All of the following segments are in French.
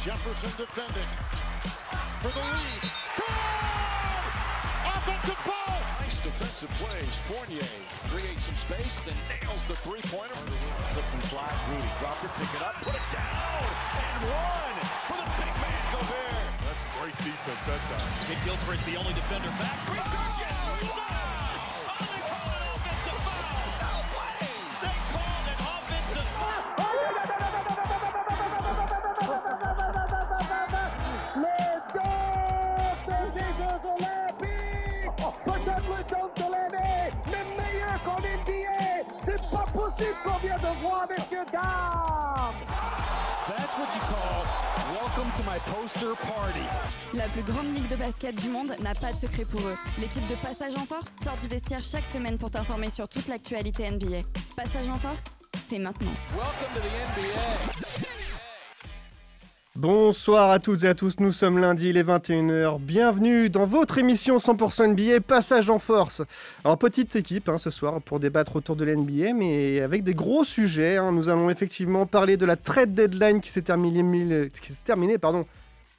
Jefferson defending for the lead. Good! Offensive foul! Nice defensive plays. Fournier creates some space and nails the three-pointer. Slips and slides. Rudy it, pick it up, put it down, and one for the big man Gobert. That's great defense that time. Kid Gilchrist, the only defender back. Resurgent! Side! Oh, they De messieurs, dames! That's what you call welcome to my poster party. La plus grande ligue de basket du monde n'a pas de secret pour eux. L'équipe de Passage en Force sort du vestiaire chaque semaine pour t'informer sur toute l'actualité NBA. Passage en Force, c'est maintenant. Welcome to the NBA. Bonsoir à toutes et à tous, nous sommes lundi, il est 21h. Bienvenue dans votre émission 100% NBA, Passage en Force. Alors, petite équipe hein, ce soir pour débattre autour de l'NBA, mais avec des gros sujets. hein. Nous allons effectivement parler de la trade deadline qui s'est terminée, qui s'est terminée pardon,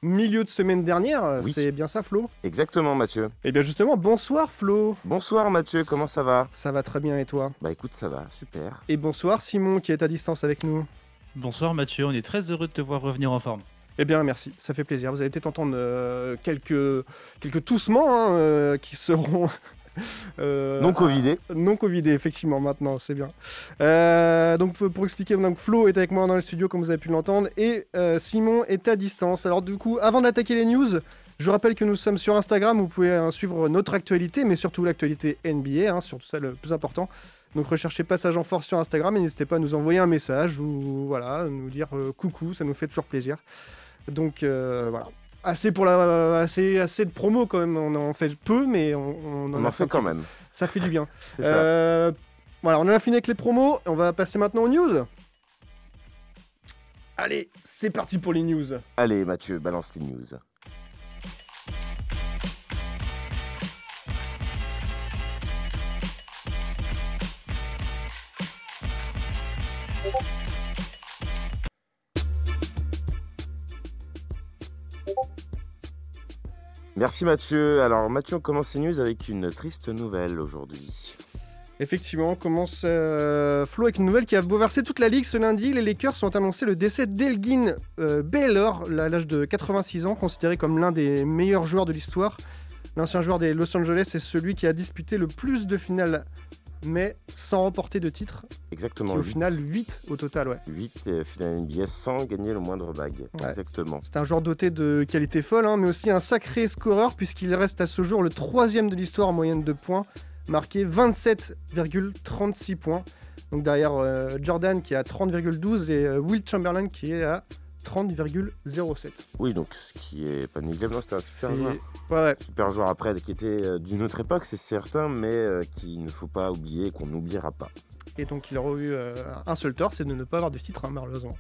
milieu de semaine dernière. Oui. C'est bien ça, Flo? Exactement Mathieu. Eh bien, justement, bonsoir, Flo. Bonsoir Mathieu, comment ça va? Ça va très bien et toi? Bah écoute, ça va, super. Et bonsoir, Simon qui est à distance avec nous. Bonsoir Mathieu, on est très heureux de te voir revenir en forme. Eh bien, merci, ça fait plaisir. Vous allez peut-être entendre euh, quelques, quelques toussements hein, euh, qui seront. euh, Non covidé. Non covidés, effectivement, maintenant, c'est bien. Euh, donc, pour expliquer, donc, Flo est avec moi dans le studio, comme vous avez pu l'entendre, et euh, Simon est à distance. Alors, du coup, avant d'attaquer les news, je rappelle que nous sommes sur Instagram, vous pouvez hein, suivre notre actualité, mais surtout l'actualité NBA, hein, surtout ça le plus important. Donc recherchez Passage en Force sur Instagram et n'hésitez pas à nous envoyer un message ou voilà, nous dire euh, coucou, ça nous fait toujours plaisir. Donc euh, voilà. Assez pour la assez assez de promo quand même, on en fait peu mais on, on On a en fait quand même. Ça fait du bien. Euh, voilà, on en a fini avec les promos, on va passer maintenant aux news. Allez, c'est parti pour les news. Allez Mathieu, balance les news. Merci Mathieu. Alors Mathieu, on commence ces news avec une triste nouvelle aujourd'hui. Effectivement, on commence euh, Flo avec une nouvelle qui a bouleversé toute la ligue ce lundi. Les Lakers ont annoncé le décès d'Elgin euh, Baylor, à l'âge de 86 ans, considéré comme l'un des meilleurs joueurs de l'histoire. L'ancien joueur des Los Angeles est celui qui a disputé le plus de finales, mais sans remporter de titre. Exactement. Qui, au final, 8 au total, ouais. 8 euh, finales NBA sans gagner le moindre bague. Ouais. Exactement. C'est un joueur doté de qualité folle, hein, mais aussi un sacré scoreur, puisqu'il reste à ce jour le troisième de l'histoire en moyenne de points, marqué 27,36 points. Donc derrière euh, Jordan qui est à 30,12 et euh, Will Chamberlain qui est à 30,07. Oui, donc ce qui est pas négligeable, c'était un super joueur. Ouais, ouais. Super joueur après, qui était euh, d'une autre époque, c'est certain, mais euh, qu'il ne faut pas oublier qu'on n'oubliera pas. Et donc il aura eu euh, un seul tort, c'est de ne pas avoir de titre, hein, malheureusement.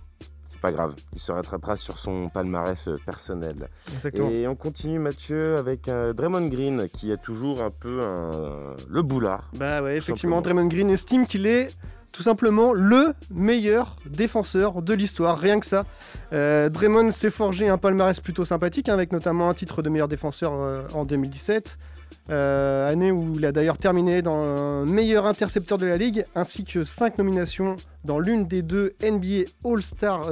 C'est pas grave, il se rattrapera sur son palmarès personnel. Exactement. Et on continue, Mathieu, avec euh, Draymond Green, qui a toujours un peu un- le boulard. Bah ouais, effectivement, simplement. Draymond Green estime qu'il est tout simplement le meilleur défenseur de l'histoire, rien que ça. Euh, Draymond s'est forgé un palmarès plutôt sympathique, hein, avec notamment un titre de meilleur défenseur euh, en 2017, euh, année où il a d'ailleurs terminé dans meilleur intercepteur de la ligue, ainsi que 5 nominations dans l'une des deux NBA All-Star,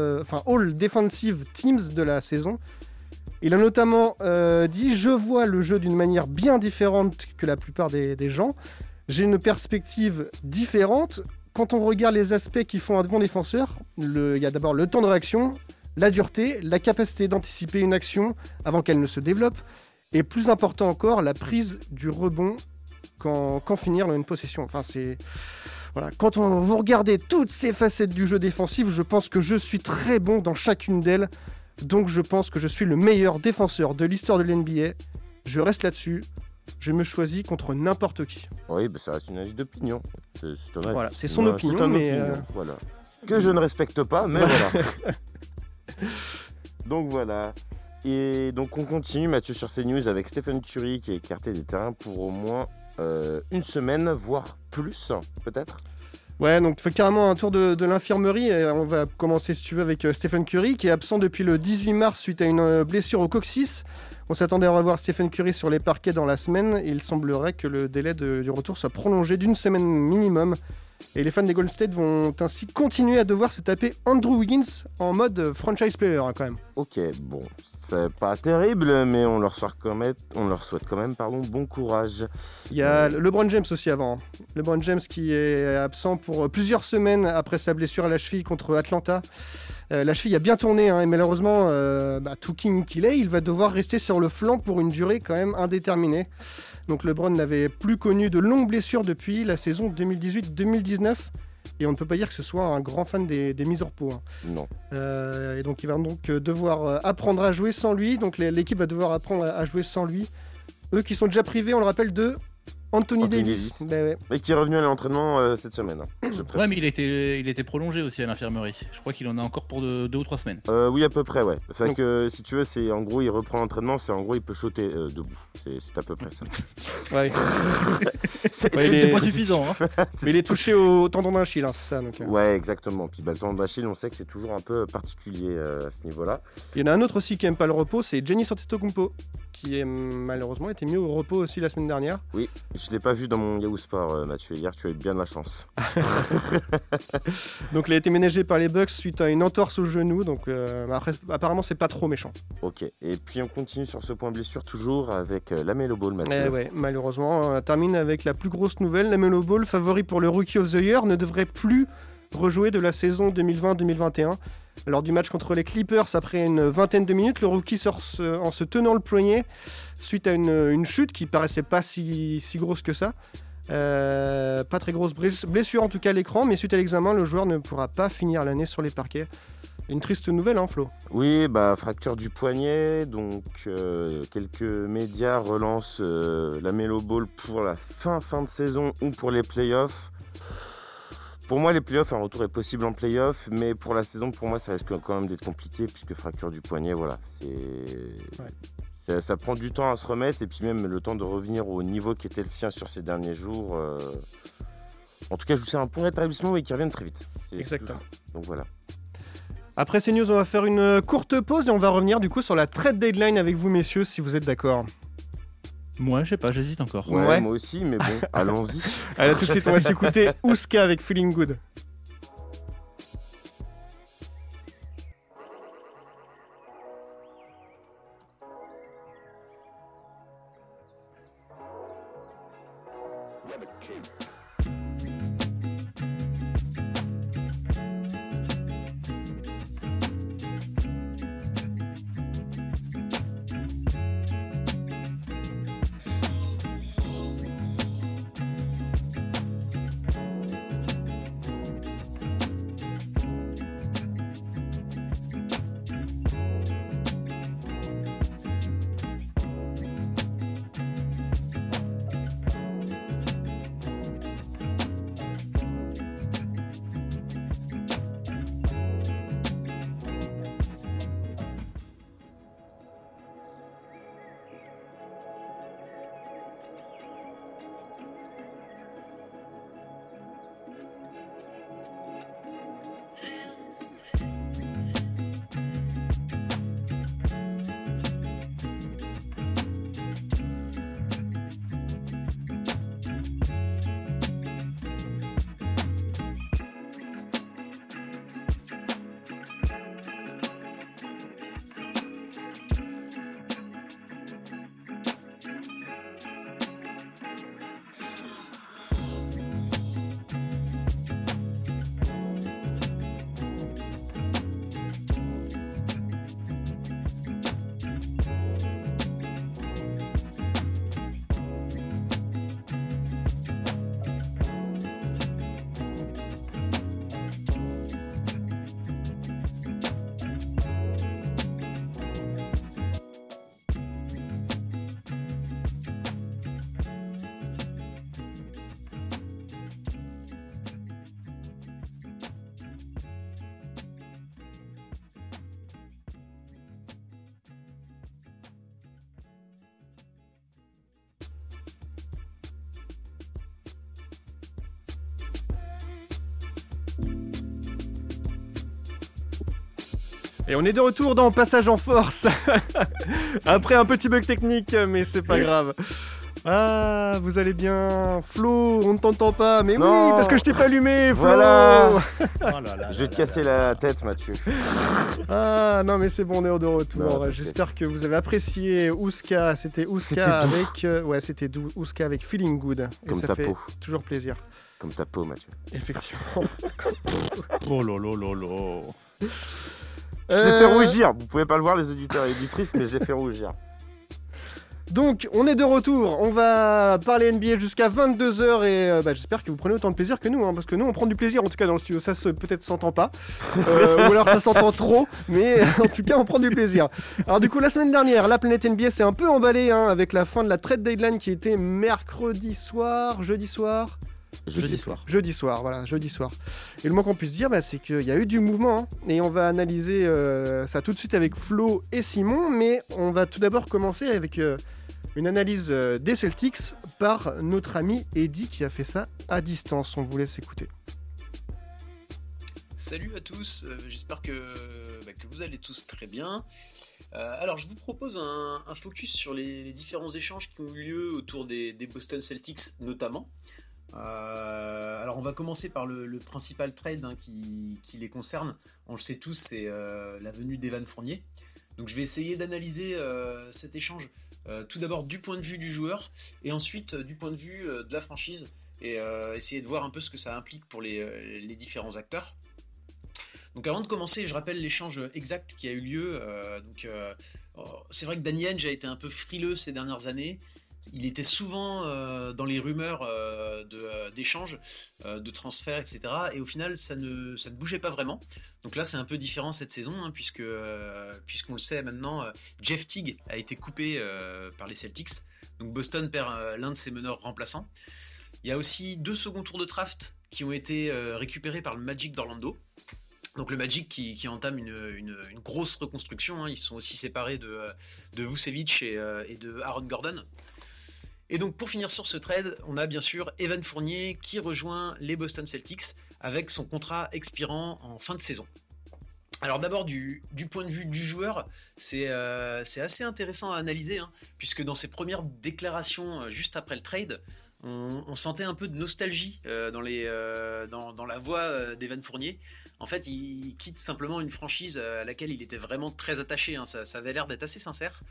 All Defensive Teams de la saison. Il a notamment dit Je vois le jeu d'une manière bien différente que la plupart des gens. J'ai une perspective différente. Quand on regarde les aspects qui font un bon défenseur, il y a d'abord le temps de réaction, la dureté, la capacité d'anticiper une action avant qu'elle ne se développe, et plus important encore, la prise du rebond quand, quand finir une possession. Enfin, c'est voilà. Quand on, vous regardez toutes ces facettes du jeu défensif, je pense que je suis très bon dans chacune d'elles. Donc je pense que je suis le meilleur défenseur de l'histoire de l'NBA. Je reste là-dessus. Je me choisis contre n'importe qui. Oui, bah, ça reste une avis d'opinion. C'est. Voilà, c'est son opinion, mais, opinion, euh, Voilà. Que je ne respecte pas, mais voilà. donc voilà. Et donc on continue, Mathieu, sur ces news avec Stephen Curry qui est écarté des terrains pour au moins euh, une semaine, voire plus, peut-être. Ouais, donc fait carrément un tour de, de l'infirmerie. Et On va commencer, si tu veux, avec euh, Stephen Curry, qui est absent depuis le 18 mars suite à une euh, blessure au coccyx. On s'attendait à revoir Stephen Curry sur les parquets dans la semaine. Il semblerait que le délai du retour soit prolongé d'une semaine minimum. Et les fans des Golden State vont ainsi continuer à devoir se taper Andrew Wiggins en mode franchise player, hein, quand même. Ok, bon, c'est pas terrible, mais on leur souhaite quand même, on leur souhaite quand même pardon, bon courage. Il y a LeBron James aussi avant. hein. LeBron James qui est absent pour euh, plusieurs semaines après sa blessure à la cheville contre Atlanta. Euh, la cheville a bien tourné hein, et malheureusement, euh, bah, tout king qu'il est, il va devoir rester sur le flanc pour une durée quand même indéterminée. Donc LeBron n'avait plus connu de longues blessures depuis la saison 2018-2019 et on ne peut pas dire que ce soit un grand fan des, des mises au repos. hein. Non. Euh, et donc il va donc euh, devoir euh, apprendre à jouer sans lui. Donc l'équipe va devoir apprendre à jouer sans lui. Eux qui sont déjà privés, on le rappelle, de Anthony, Anthony Davis. Davis. Ben ouais. Et qui est revenu à l'entraînement euh, cette semaine. hein, je Ouais, mais il était, il était prolongé aussi à l'infirmerie. Je crois qu'il en a encore pour de- deux ou trois semaines. Euh, oui, à peu près, ouais. Fait Donc- que si tu veux, c'est en gros, il reprend l'entraînement, c'est en gros, il peut sauter euh, debout. C'est c'est à peu près ça. Ouais. C'est- Ouais, il c'est- est- C'est pas suffisant. Hein. Mais il est touché au tendon d'Achille, hein, c'est ça. Donc, euh. Ouais, exactement. Puis bah, le temps d'Achille, on sait que c'est toujours un peu particulier euh, à ce niveau-là. Il y en a un autre aussi qui aime pas le repos, c'est Jenny Antetokounmpo, qui est malheureusement été mis au repos aussi la semaine dernière. Oui, je l'ai pas vu dans mon Yahoo Sport, euh, Mathieu. Hier, tu as eu bien de la chance. Donc il a été ménagé par les Bucks suite à une entorse au genou. Donc euh, après, apparemment c'est pas trop méchant. Ok. Et puis on continue sur ce point blessure toujours avec euh, la Melo Ball, Mathieu. Eh ouais, malheureusement, on termine avec la plus grosse nouvelle. La Melo Ball, favori pour le Rookie of the Year, ne devrait plus rejouer de la saison 2020-2021. Lors du match contre les Clippers, après une vingtaine de minutes, le rookie sort en se tenant le poignet suite à une, chute qui paraissait pas si, grosse que ça. Euh, pas très grosse blessure en tout cas à l'écran, mais suite à l'examen, le joueur ne pourra pas finir l'année sur les parquets. Une triste nouvelle, hein, Flo? Oui, bah fracture du poignet, donc euh, quelques médias relancent euh, la Melo Ball pour la fin fin de saison ou pour les playoffs. Pour moi, les playoffs, un retour est possible en playoffs, mais pour la saison, pour moi, ça risque quand même d'être compliqué puisque fracture du poignet, voilà, c'est ça, ça prend du temps à se remettre et puis même le temps de revenir au niveau qui était le sien sur ces derniers jours. euh, En tout cas, je vous souhaite un bon rétablissement et qu'il revienne très vite. Exactement. Donc voilà. Après ces news, on va faire une courte pause et on va revenir du coup sur la trade deadline avec vous, messieurs, si vous êtes d'accord. Moi, je sais pas, j'hésite encore. Ouais, Ouais. moi aussi, mais bon, allons-y. Allez, à tout de suite, on va s'écouter Ouska avec Feeling Good. Et on est de retour dans Passage en Force. Après un petit bug technique, mais c'est pas grave. Ah, vous allez bien Flo, on ne t'entend pas. Mais oui, parce que je t'ai pas allumé, Flo Voilà. Oh là là Je vais te casser la tête, Mathieu. Ah, non, mais c'est bon, on est de retour. J'espère que vous avez apprécié Ouska. C'était Ouska avec. euh, ouais, c'était doux. Ouska avec Feeling Good. Et Comme ça ta fait peau. toujours plaisir. Comme ta peau, Mathieu. Effectivement. Oh là là. Je l'ai Euh, fait rougir. Vous pouvez pas le voir, les auditeurs et auditrices, mais je l'ai fait rougir. Donc, on est de retour. On va parler NBA jusqu'à 22h et euh, bah, j'espère que vous prenez autant de plaisir que nous, hein, parce que nous, on prend du plaisir en tout cas dans le studio. Ça se peut-être s'entend pas, Euh, ou alors ça s'entend trop, mais en tout cas, on prend du plaisir. Alors, du coup, la semaine dernière, la planète NBA s'est un peu emballée hein, avec la fin de la trade deadline qui était mercredi soir, jeudi soir. Je Jeudi soir. Jeudi soir, voilà, jeudi soir. Et le moins qu'on puisse dire, bah, c'est qu'il y a eu du mouvement. hein, et on va analyser euh, ça tout de suite avec Flo et Simon. Mais on va tout d'abord commencer avec euh, une analyse euh, des Celtics par notre ami Eddie qui a fait ça à distance. On vous laisse écouter. Salut à tous, euh, j'espère que, bah, que vous allez tous très bien. Euh, alors je vous propose un, un focus sur les, les différents échanges qui ont eu lieu autour des, des Boston Celtics notamment. Euh, alors on va commencer par le, principal trade hein, qui, les concerne. On le sait tous, c'est euh, la venue d'Evan Fournier. Donc je vais essayer d'analyser euh, cet échange tout d'abord du point de vue du joueur et ensuite du point de vue de la franchise et essayer de voir un peu ce que ça implique pour les, différents acteurs. Donc avant de commencer, je rappelle l'échange exact qui a eu lieu. Donc oh, c'est vrai que Danny Ainge a été un peu frileux ces dernières années. Il était souvent euh, dans les rumeurs euh, euh, d'échanges, de transferts, etc. Et au final, ça ne, bougeait pas vraiment. Donc là, c'est un peu différent cette saison, hein, puisqu'on le sait maintenant, Jeff Teague a été coupé par les Celtics. Donc Boston perd l'un de ses meneurs remplaçants. Il y a aussi deux seconds tours de draft qui ont été récupérés par le Magic d'Orlando. Donc le Magic qui, entame une, grosse reconstruction. hein. Ils sont aussi séparés de, de Vucevic et de Aaron Gordon. Et donc pour finir sur ce trade, on a bien sûr Evan Fournier qui rejoint les Boston Celtics avec son contrat expirant en fin de saison. Alors d'abord du, point de vue du joueur, c'est euh, assez intéressant à analyser, hein, puisque dans ses premières déclarations euh, juste après le trade, on, sentait un peu de nostalgie euh, dans, dans, la voix d'Evan Fournier. En fait, il quitte simplement une franchise euh, à laquelle il était vraiment très attaché. hein. Ça, avait l'air d'être assez sincère.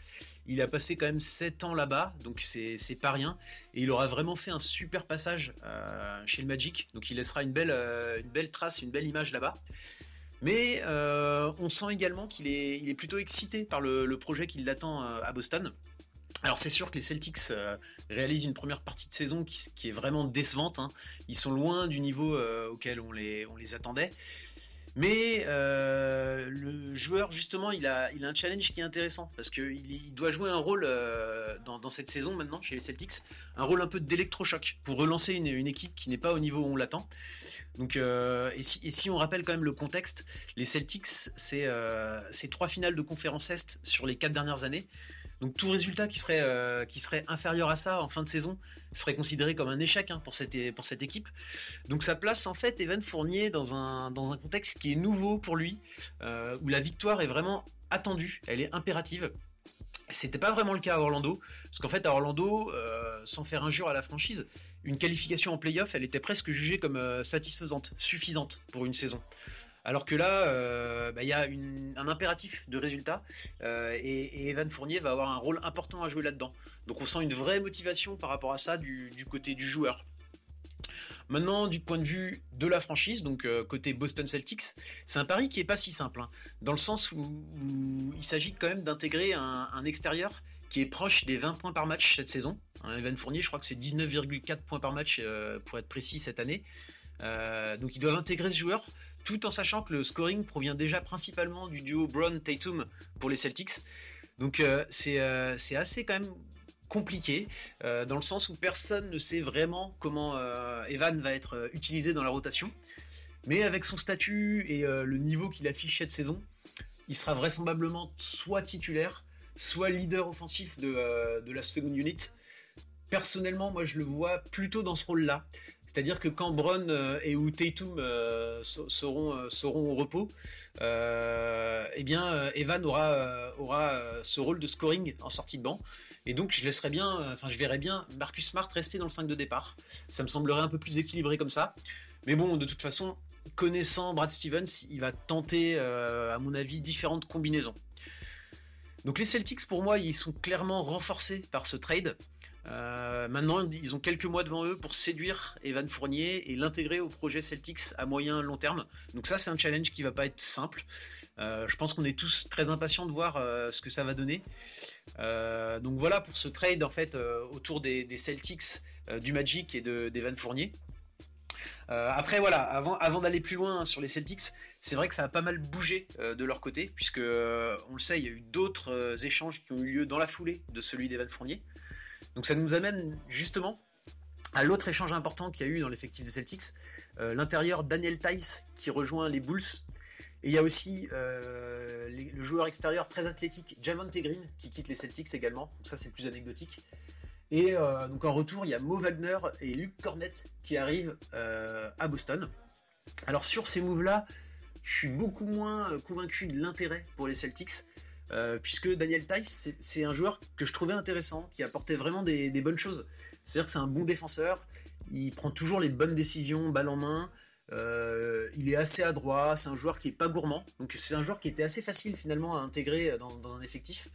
Il a passé quand même 7 ans là-bas, donc c'est pas rien. Et il aura vraiment fait un super passage euh, chez le Magic. Donc il laissera une belle, euh, trace, une belle image là-bas. Mais on sent également qu'il est, plutôt excité par le, projet qui l'attend à Boston. Alors c'est sûr que les Celtics réalisent une première partie de saison qui, est vraiment décevante. hein. Ils sont loin du niveau auquel on les attendait. Mais euh, le joueur, justement, il a, il a un challenge qui est intéressant parce qu'il il doit jouer un rôle euh, dans, cette saison maintenant chez les Celtics, un rôle un peu d'électrochoc pour relancer une, équipe qui n'est pas au niveau où on l'attend. Donc, euh, et, si, et si on rappelle quand même le contexte, les Celtics, c'est trois finales de conférence Est sur les quatre dernières années. Donc tout résultat qui serait, euh, qui serait inférieur à ça en fin de saison serait considéré comme un échec hein, pour, cette, pour cette équipe. Donc ça place en fait Evan Fournier dans un, dans un contexte qui est nouveau pour lui, euh, où la victoire est vraiment attendue, elle est impérative. C'était pas vraiment le cas à Orlando, parce qu'en fait à Orlando, euh, sans faire injure à la franchise, une qualification en playoff, elle était presque jugée comme satisfaisante, suffisante pour une saison. Alors que là, euh, bah, il y a un impératif de résultat euh, et, Evan Fournier va avoir un rôle important à jouer là-dedans. Donc on sent une vraie motivation par rapport à ça du, côté du joueur. Maintenant, du point de vue de la franchise, donc euh, côté Boston Celtics, c'est un pari qui est pas si simple, hein, dans le sens où, il s'agit quand même d'intégrer un, extérieur qui est proche des 20 points par match cette saison. Hein, Evan Fournier, je crois que c'est 19,4 points par match pour être précis cette année. Donc ils doivent intégrer ce joueur tout en sachant que le scoring provient déjà principalement du duo Brown-Tatum pour les Celtics. Donc euh, c'est euh, c'est assez quand même compliqué, euh, dans le sens où personne ne sait vraiment comment Evan va être utilisé dans la rotation. Mais avec son statut et le niveau qu'il affiche cette saison, il sera vraisemblablement soit titulaire, soit leader offensif de, de la seconde unit. Personnellement, moi, je le vois plutôt dans ce rôle-là. C'est-à-dire que quand Bron euh, et ou euh, seront, euh, seront au repos, eh bien, Evan aura, ce rôle de scoring en sortie de banc. Et donc, je laisserai bien, enfin, je verrais bien Marcus Smart rester dans le 5 de départ. Ça me semblerait un peu plus équilibré comme ça. Mais bon, de toute façon, connaissant Brad Stevens, il va tenter, à mon avis, différentes combinaisons. Donc les Celtics, pour moi, ils sont clairement renforcés par ce trade. Euh, maintenant, ils ont quelques mois devant eux pour séduire Evan Fournier et l'intégrer au projet Celtics à moyen long terme. Donc ça, c'est un challenge qui va pas être simple. Euh, je pense qu'on est tous très impatients de voir euh, ce que ça va donner. donc voilà pour ce trade en fait autour des, Celtics, du Magic et d'Evan Fournier. après voilà, avant, d'aller plus loin sur les Celtics, c'est vrai que ça a pas mal bougé de leur côté, puisque on le sait, il y a eu d'autres échanges qui ont eu lieu dans la foulée de celui d'Evan Fournier. Donc ça nous amène justement à l'autre échange important qu'il y a eu dans l'effectif des Celtics, euh, l'intérieur Daniel Tice qui rejoint les Bulls. Et il y a aussi euh, le joueur extérieur très athlétique Javante Green qui quitte les Celtics également. Donc ça c'est plus anecdotique. Et euh, donc en retour, il y a Mo Wagner et Luke Cornett qui arrivent à Boston. Alors sur ces moves-là, je suis beaucoup moins convaincu de l'intérêt pour les Celtics. Euh, puisque Daniel Tice, c'est un joueur que je trouvais intéressant, qui apportait vraiment des, bonnes choses. C'est-à-dire que c'est un bon défenseur, il prend toujours les bonnes décisions, balle en main, euh, il est assez adroit, c'est un joueur qui est pas gourmand, donc c'est un joueur qui était assez facile finalement à intégrer dans, un effectif.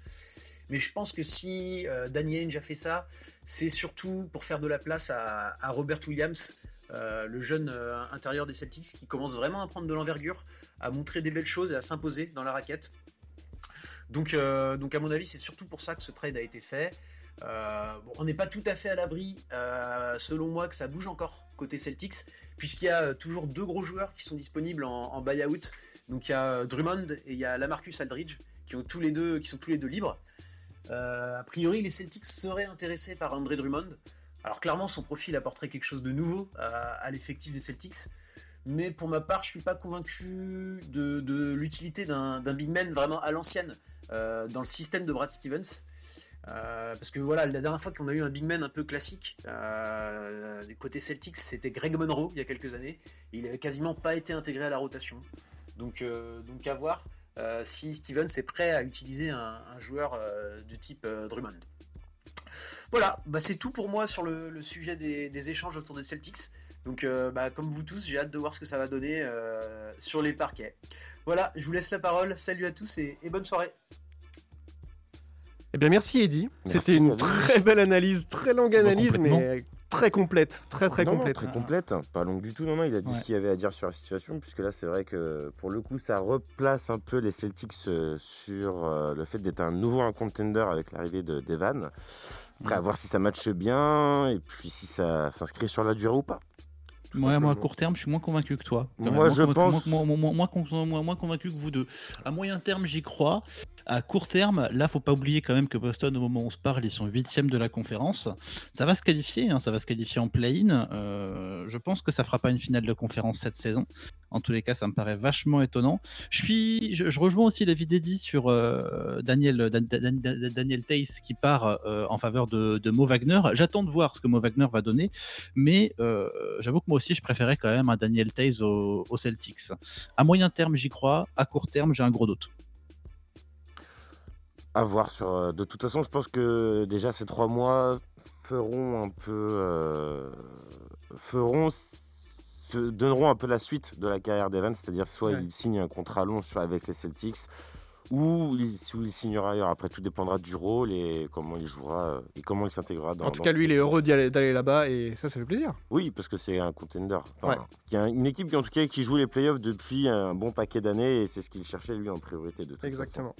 Mais je pense que si euh, Daniel Ainge a fait ça, c'est surtout pour faire de la place à, Robert Williams, le jeune intérieur des Celtics, qui commence vraiment à prendre de l'envergure, à montrer des belles choses et à s'imposer dans la raquette. Donc, euh, donc à mon avis, c'est surtout pour ça que ce trade a été fait. Euh, on n'est pas tout à fait à l'abri, euh, selon moi, que ça bouge encore côté Celtics, puisqu'il y a toujours deux gros joueurs qui sont disponibles en, buyout. Donc il y a Drummond et il y a Lamarcus Aldridge, qui, sont tous les deux libres. a priori, les Celtics seraient intéressés par André Drummond. Alors clairement, son profil apporterait quelque chose de nouveau à l'effectif des Celtics mais pour ma part, je suis pas convaincu de, l'utilité d'un big man vraiment à l'ancienne euh, dans le système de Brad Stevens. Euh, parce que voilà, la dernière fois qu'on a eu un big man un peu classique euh, du côté Celtics, c'était Greg Monroe il y a quelques années. il n'avait quasiment pas été intégré à la rotation. Donc, donc à voir si Stevens est prêt à utiliser un, joueur du type Drummond. Voilà, bah c'est tout pour moi sur le, sujet des, échanges autour des Celtics. Donc, bah, comme vous tous, j'ai hâte de voir ce que ça va donner sur les parquets. Voilà, je vous laisse la parole. Salut à tous et, bonne soirée. Eh bien, merci Eddy. C'était une très belle analyse, très longue analyse, mais très complète, très très complète. très complète, pas longue du tout. Non, non, il a dit ce qu'il avait à dire sur la situation, puisque là, c'est vrai que pour le coup, ça replace un peu les Celtics euh, sur le fait d'être un nouveau un contender avec l'arrivée de d'Evan. Après, à voir si ça matche bien et puis si ça s'inscrit sur la durée ou pas. Ouais, moi à court terme, je suis moins convaincu que toi. Moi, je pense. Moins, moins, convaincu que vous deux. À moyen terme, j'y crois. À court terme, là, faut pas oublier quand même que Boston, au moment où on se parle, ils sont huitièmes de la conférence. Ça va se qualifier, hein, ça va se qualifier en play-in. Euh, je pense que ça fera pas une finale de conférence cette saison. En tous les cas, ça me paraît vachement étonnant. Je suis, je, rejoins aussi l'avis d'Eddie sur euh, Daniel, Daniel Tace qui part euh, en faveur de, Mo Wagner. J'attends de voir ce que Mo Wagner va donner, mais j'avoue que moi aussi, je préférais quand même un Daniel Tace au, au Celtics. À moyen terme, j'y crois. À court terme, j'ai un gros doute. À voir sur. Euh, de toute façon, je pense que déjà ces trois mois feront un peu. Euh, feront. donneront un peu la suite de la carrière d'Evans, c'est-à-dire soit il signe un contrat long avec les Celtics, ou il, il signera ailleurs. Après, tout dépendra du rôle et comment il jouera euh, et comment il s'intégrera dans. En tout cas, lui, il est heureux d'aller là-bas et ça, ça fait plaisir. Oui, parce que c'est un contender. Il y a une équipe qui, en tout cas, qui joue les playoffs depuis un bon paquet d'années et c'est ce qu'il cherchait lui en priorité de toute Exactement.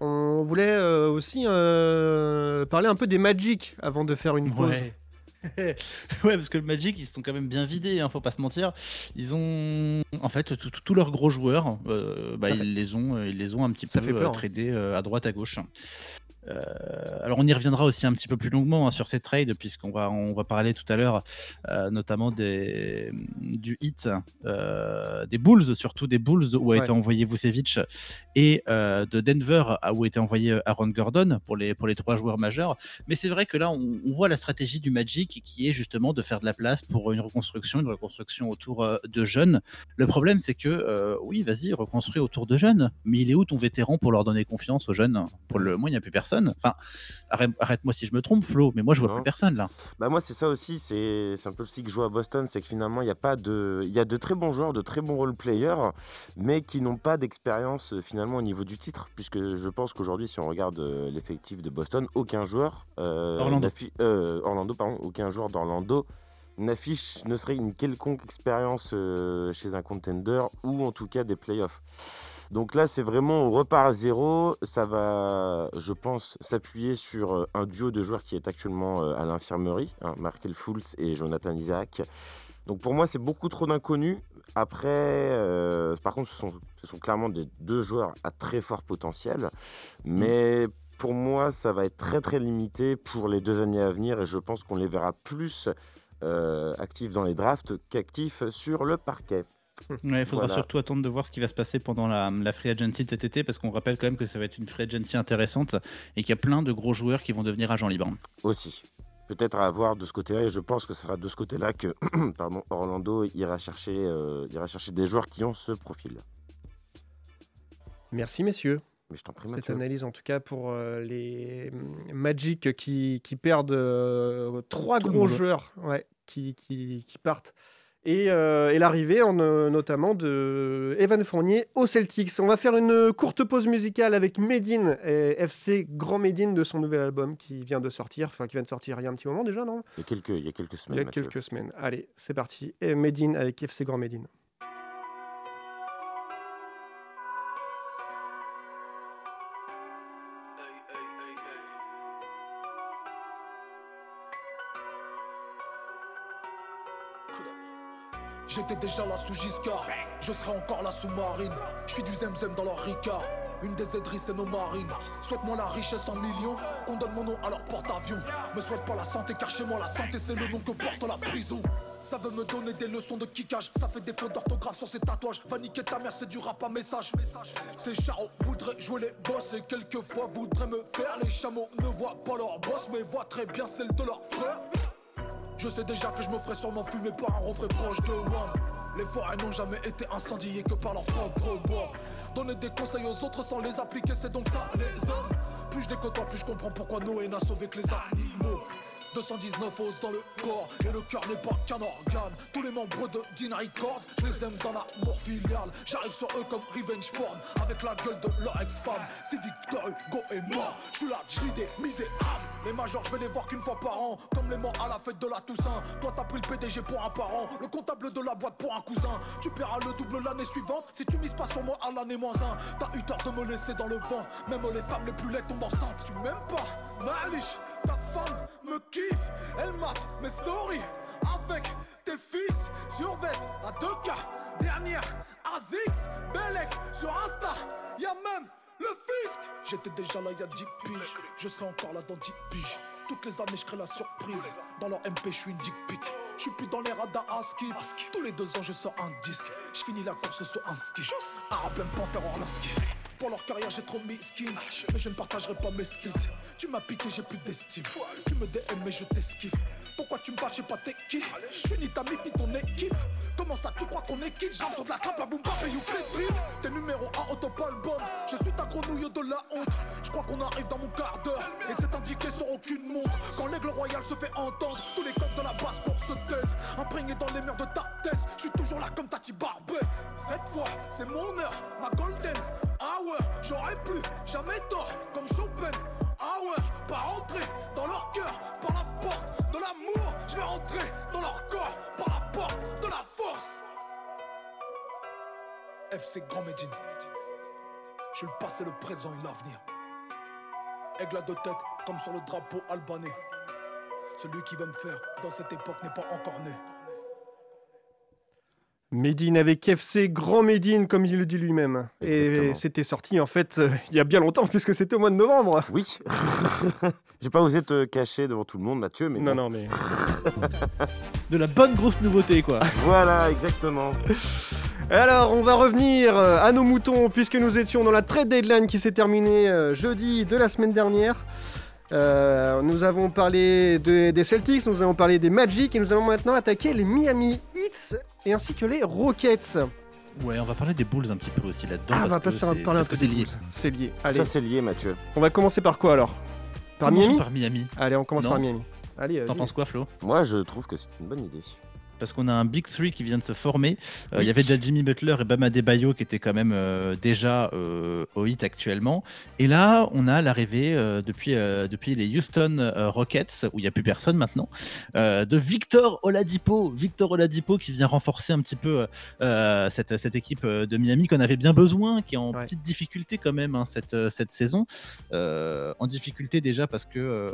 On voulait euh, aussi euh, parler un peu des Magic avant de faire une pause. Ouais. parce que le Magic, ils sont quand même bien vidés, hein, faut pas se mentir. Ils ont, en fait, tous leurs gros joueurs, euh, bah, ils les ont, ils les ont un petit peu hein. tradés à droite à gauche. Euh, alors on y reviendra aussi un petit peu plus longuement hein, sur ces trades puisqu'on va on va parler tout à l'heure euh, notamment des du hit euh, des Bulls surtout des Bulls où a été envoyé Vucevic et de Denver où a été envoyé Aaron Gordon pour les pour les trois joueurs majeurs. Mais c'est vrai que là on, voit la stratégie du Magic qui est justement de faire de la place pour une reconstruction une reconstruction autour de jeunes. Le problème c'est que oui vas-y reconstruis autour de jeunes. Mais il est où ton vétéran pour leur donner confiance aux jeunes? Pour le moins il n'y a plus personne Enfin, arrête-moi si je me trompe, Flo, mais moi je vois plus personne là. Bah moi c'est ça aussi, c'est un peu aussi que je vois à Boston, c'est que finalement il y a pas de, il y a de très bons joueurs, de très bons role players, mais qui n'ont pas d'expérience euh, finalement au niveau du titre, puisque je pense qu'aujourd'hui si on regarde euh, l'effectif de Boston, aucun joueur, euh, Orlando. Orlando pardon, aucun joueur d'Orlando n'affiche ne serait une quelconque expérience chez un contender ou en tout cas des playoffs. Donc là, c'est vraiment, on repart à zéro. Ça va, je pense, s'appuyer sur euh, un duo de joueurs qui est actuellement euh, à l'infirmerie, hein, Markel Fultz et Jonathan Isaac. Donc pour moi, c'est beaucoup trop d'inconnus. Après, euh, par contre, ce sont, clairement des deux joueurs à très fort potentiel. Mais pour moi, ça va être très très limité pour les deux années à venir et je pense qu'on les verra plus actifs dans les drafts qu'actifs sur le parquet. Il faudra surtout attendre de voir ce qui va se passer pendant la, free agency de cet été, parce qu'on rappelle quand même que ça va être une free agency intéressante et qu'il y a plein de gros joueurs qui vont devenir agents libres. Aussi. Peut-être à voir de ce côté-là, et je pense que ce sera de ce côté-là que pardon, Orlando ira chercher, euh, ira chercher des joueurs qui ont ce profil. Merci messieurs. Mais je t'en prie, Cette analyse en tout cas pour euh, les Magic qui, qui perdent euh, trois gros joueurs ouais, qui, qui, qui partent euh, et, l'arrivée euh, notamment de Evan Fournier au Celtics. On va faire une courte pause musicale avec Medine et FC Grand Medine de son nouvel album qui vient de sortir, enfin qui vient de sortir il y a un petit moment déjà, non? Il y, a quelques, il y a quelques semaines. Il y a quelques semaines. Allez, c'est parti. Et Medine avec FC Grand Medine. J'étais déjà là sous Giscard, je serai encore là sous Marine. Je suis du Zemzem dans leur Ricard. Une des aideries c'est nos marines. Souhaite-moi la richesse en millions. Qu'on donne mon nom à leur porte-avions. Me souhaite pas la santé car chez moi la santé c'est le nom que porte la prison. Ça veut me donner des leçons de kickage. Ça fait des fautes d'orthographe sur ces tatouages. Va niquer ta mère c'est du rap à message. Ces charros voudraient jouer les boss Et quelquefois voudraient me faire Les chameaux. Ne voient pas leur boss Mais voient très bien celle de leur frère je sais déjà que je me ferai sûrement fumer par un refrain proche de One. Les forêts n'ont jamais été incendiées que par leur propre bois. Donner des conseils aux autres sans les appliquer, c'est donc ça les hommes. Plus je côtoie, plus je comprends pourquoi Noé n'a sauvé que les animaux. 219 os dans le corps Et le cœur n'est pas qu'un organe Tous les membres de Dean Records Je les aime dans l'amour filial J'arrive sur eux comme revenge porn Avec la gueule de leur ex-femme Si Victor Hugo est mort Je suis là, je des misérables Les majors je vais les voir qu'une fois par an. Comme les morts à la fête de la Toussaint. Toi t'as pris le PDG pour un parent. Le comptable de la boîte pour un cousin. Tu paieras le double l'année suivante Si tu mises pas sur moi à l'année moins 1 T'as eu tort de me laisser dans le vent. Même les femmes les plus laides tombent enceintes. Tu m'aimes pas, Malish Ta femme me quitte elle mate mes stories avec tes fils. Sur bête à 2K. Dernière, Azix, Belek sur Insta. Y'a même le fisc. J'étais déjà là y'a 10 piges. Je serai encore là dans 10 piges. Toutes les années, je crée la surprise. Dans leur MP, je suis une dick pic. Je suis plus dans les radars à skip. Tous les deux ans, je sors un disque. Je finis la course sur un ski. Arabe, Panther, Orlaski. Pour leur carrière, j'ai trop mis skin. Mais je ne partagerai pas mes skills. Tu m'as piqué, j'ai plus d'estime. Tu me DM, mais je t'esquive. Pourquoi tu me je sais pas t'es qui. Je suis ni ta mythe, ni ton équipe. Comment ça, tu crois qu'on est qui? J'entre de la trappe, la boum et you clip T'es numéro 1 au top album. Je suis ta grenouille de la honte. Je crois qu'on arrive dans mon quart d'heure. Et c'est indiqué sur aucune montre. Quand l'aigle royal se fait entendre, tous les codes de la base pour se taise. Imprégné dans les murs de ta tête. Je suis toujours là comme Tati Barbès. Cette fois, c'est mon heure, ma golden. Ah j'aurais plus jamais tort comme Chopin. Ah ouais, pas rentrer dans leur cœur par la porte de l'amour. Je vais rentrer dans leur corps par la porte de la force. FC Grand Médine. Je suis le passé, le présent et l'avenir. Aigle à deux têtes, comme sur le drapeau albanais. Celui qui va me faire dans cette époque n'est pas encore né. Medine avec FC Grand Medine, comme il le dit lui-même. Et c'était sorti en fait euh, il y a bien longtemps, puisque c'était au mois de novembre. Oui. J'ai pas osé te cacher devant tout le monde, Mathieu, mais. Non, non, mais. de la bonne grosse nouveauté, quoi. voilà, exactement. Alors, on va revenir euh, à nos moutons, puisque nous étions dans la trade deadline qui s'est terminée euh, jeudi de la semaine dernière. Euh, nous avons parlé des Celtics, nous avons parlé des Magic et nous allons maintenant attaquer les Miami Heats et ainsi que les Rockets. Ouais, on va parler des Bulls un petit peu aussi là-dedans. Ah, on va passer parler un peu c'est lié. C'est lié. Allez. Ça, c'est lié, Mathieu. On va commencer par quoi alors? Par Miami? par Miami. Allez, on commence par Miami. Allez, T'en penses quoi, Flo? Moi, je trouve que c'est une bonne idée parce qu'on a un Big Three qui vient de se former. Euh, il y avait déjà Jimmy Butler et Bama Debayo qui étaient quand même euh, déjà euh, au hit actuellement. Et là, on a l'arrivée depuis, depuis les Houston Rockets, où il n'y a plus personne maintenant, de Victor Oladipo. Victor Oladipo qui vient renforcer un petit peu cette, cette, équipe de Miami qu'on avait bien besoin, qui est en petite difficulté quand même hein, cette, cette saison. en difficulté déjà parce que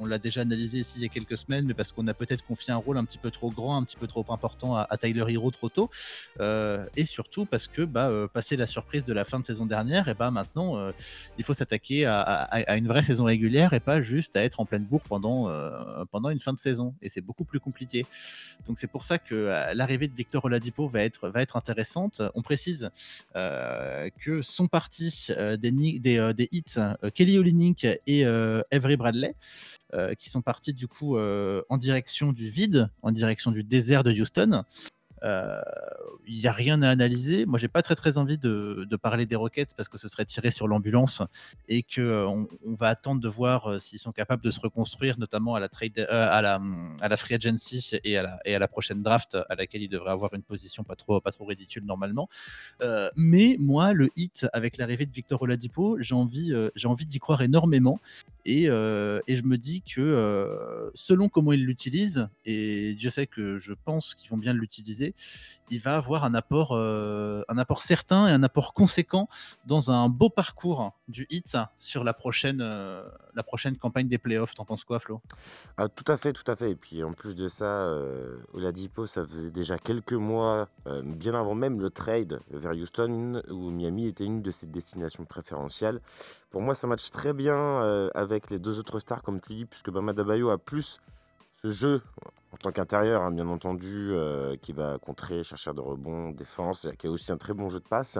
on l'a déjà analysé ici il y a quelques semaines, mais parce qu'on a peut-être confié un rôle un petit peu trop grand, un petit peu trop important à, Tyler Hero trop tôt, euh, et surtout parce que bah, euh, passer la surprise de la fin de saison dernière, et bah maintenant euh, il faut s'attaquer à, une vraie saison régulière et pas juste à être en pleine bourre pendant, pendant une fin de saison, et c'est beaucoup plus compliqué. Donc c'est pour ça que l'arrivée de Victor Oladipo va être, va être intéressante. On précise que sont partis des, des, des, hits Kelly Olynyk et Avery Bradley. Euh, qui sont partis du coup euh, en direction du vide, en direction du désert de Houston. Il euh, n'y a rien à analyser. Moi, j'ai pas très très envie de, parler des Rockets parce que ce serait tiré sur l'ambulance et que on, va attendre de voir s'ils sont capables de se reconstruire, notamment à la trade, à la à la free agency et à la et à la prochaine draft à laquelle ils devraient avoir une position pas trop pas trop ridicule normalement. mais moi, le hit avec l'arrivée de Victor Oladipo, j'ai envie j'ai envie d'y croire énormément euh, et, je me dis que euh, selon comment ils l'utilisent, et Dieu sait que je pense qu'ils vont bien l'utiliser, il va avoir un apport, euh, un apport certain et un apport conséquent dans un beau parcours du hit sur la prochaine, la prochaine campagne des playoffs. T'en penses quoi, Flo? Ah, Tout à fait, tout à fait. Et puis en plus de ça, Oladipo, ça faisait déjà quelques mois, bien avant même le trade vers Houston, où Miami était une de ses destinations préférentielles. Pour moi, ça match très bien avec les deux autres stars, comme tu dis, puisque Bama Dabayo a plus ce jeu en tant qu'intérieur, hein, bien entendu, euh, qui va contrer, chercher de rebond, défense, qui a aussi un très bon jeu de passe.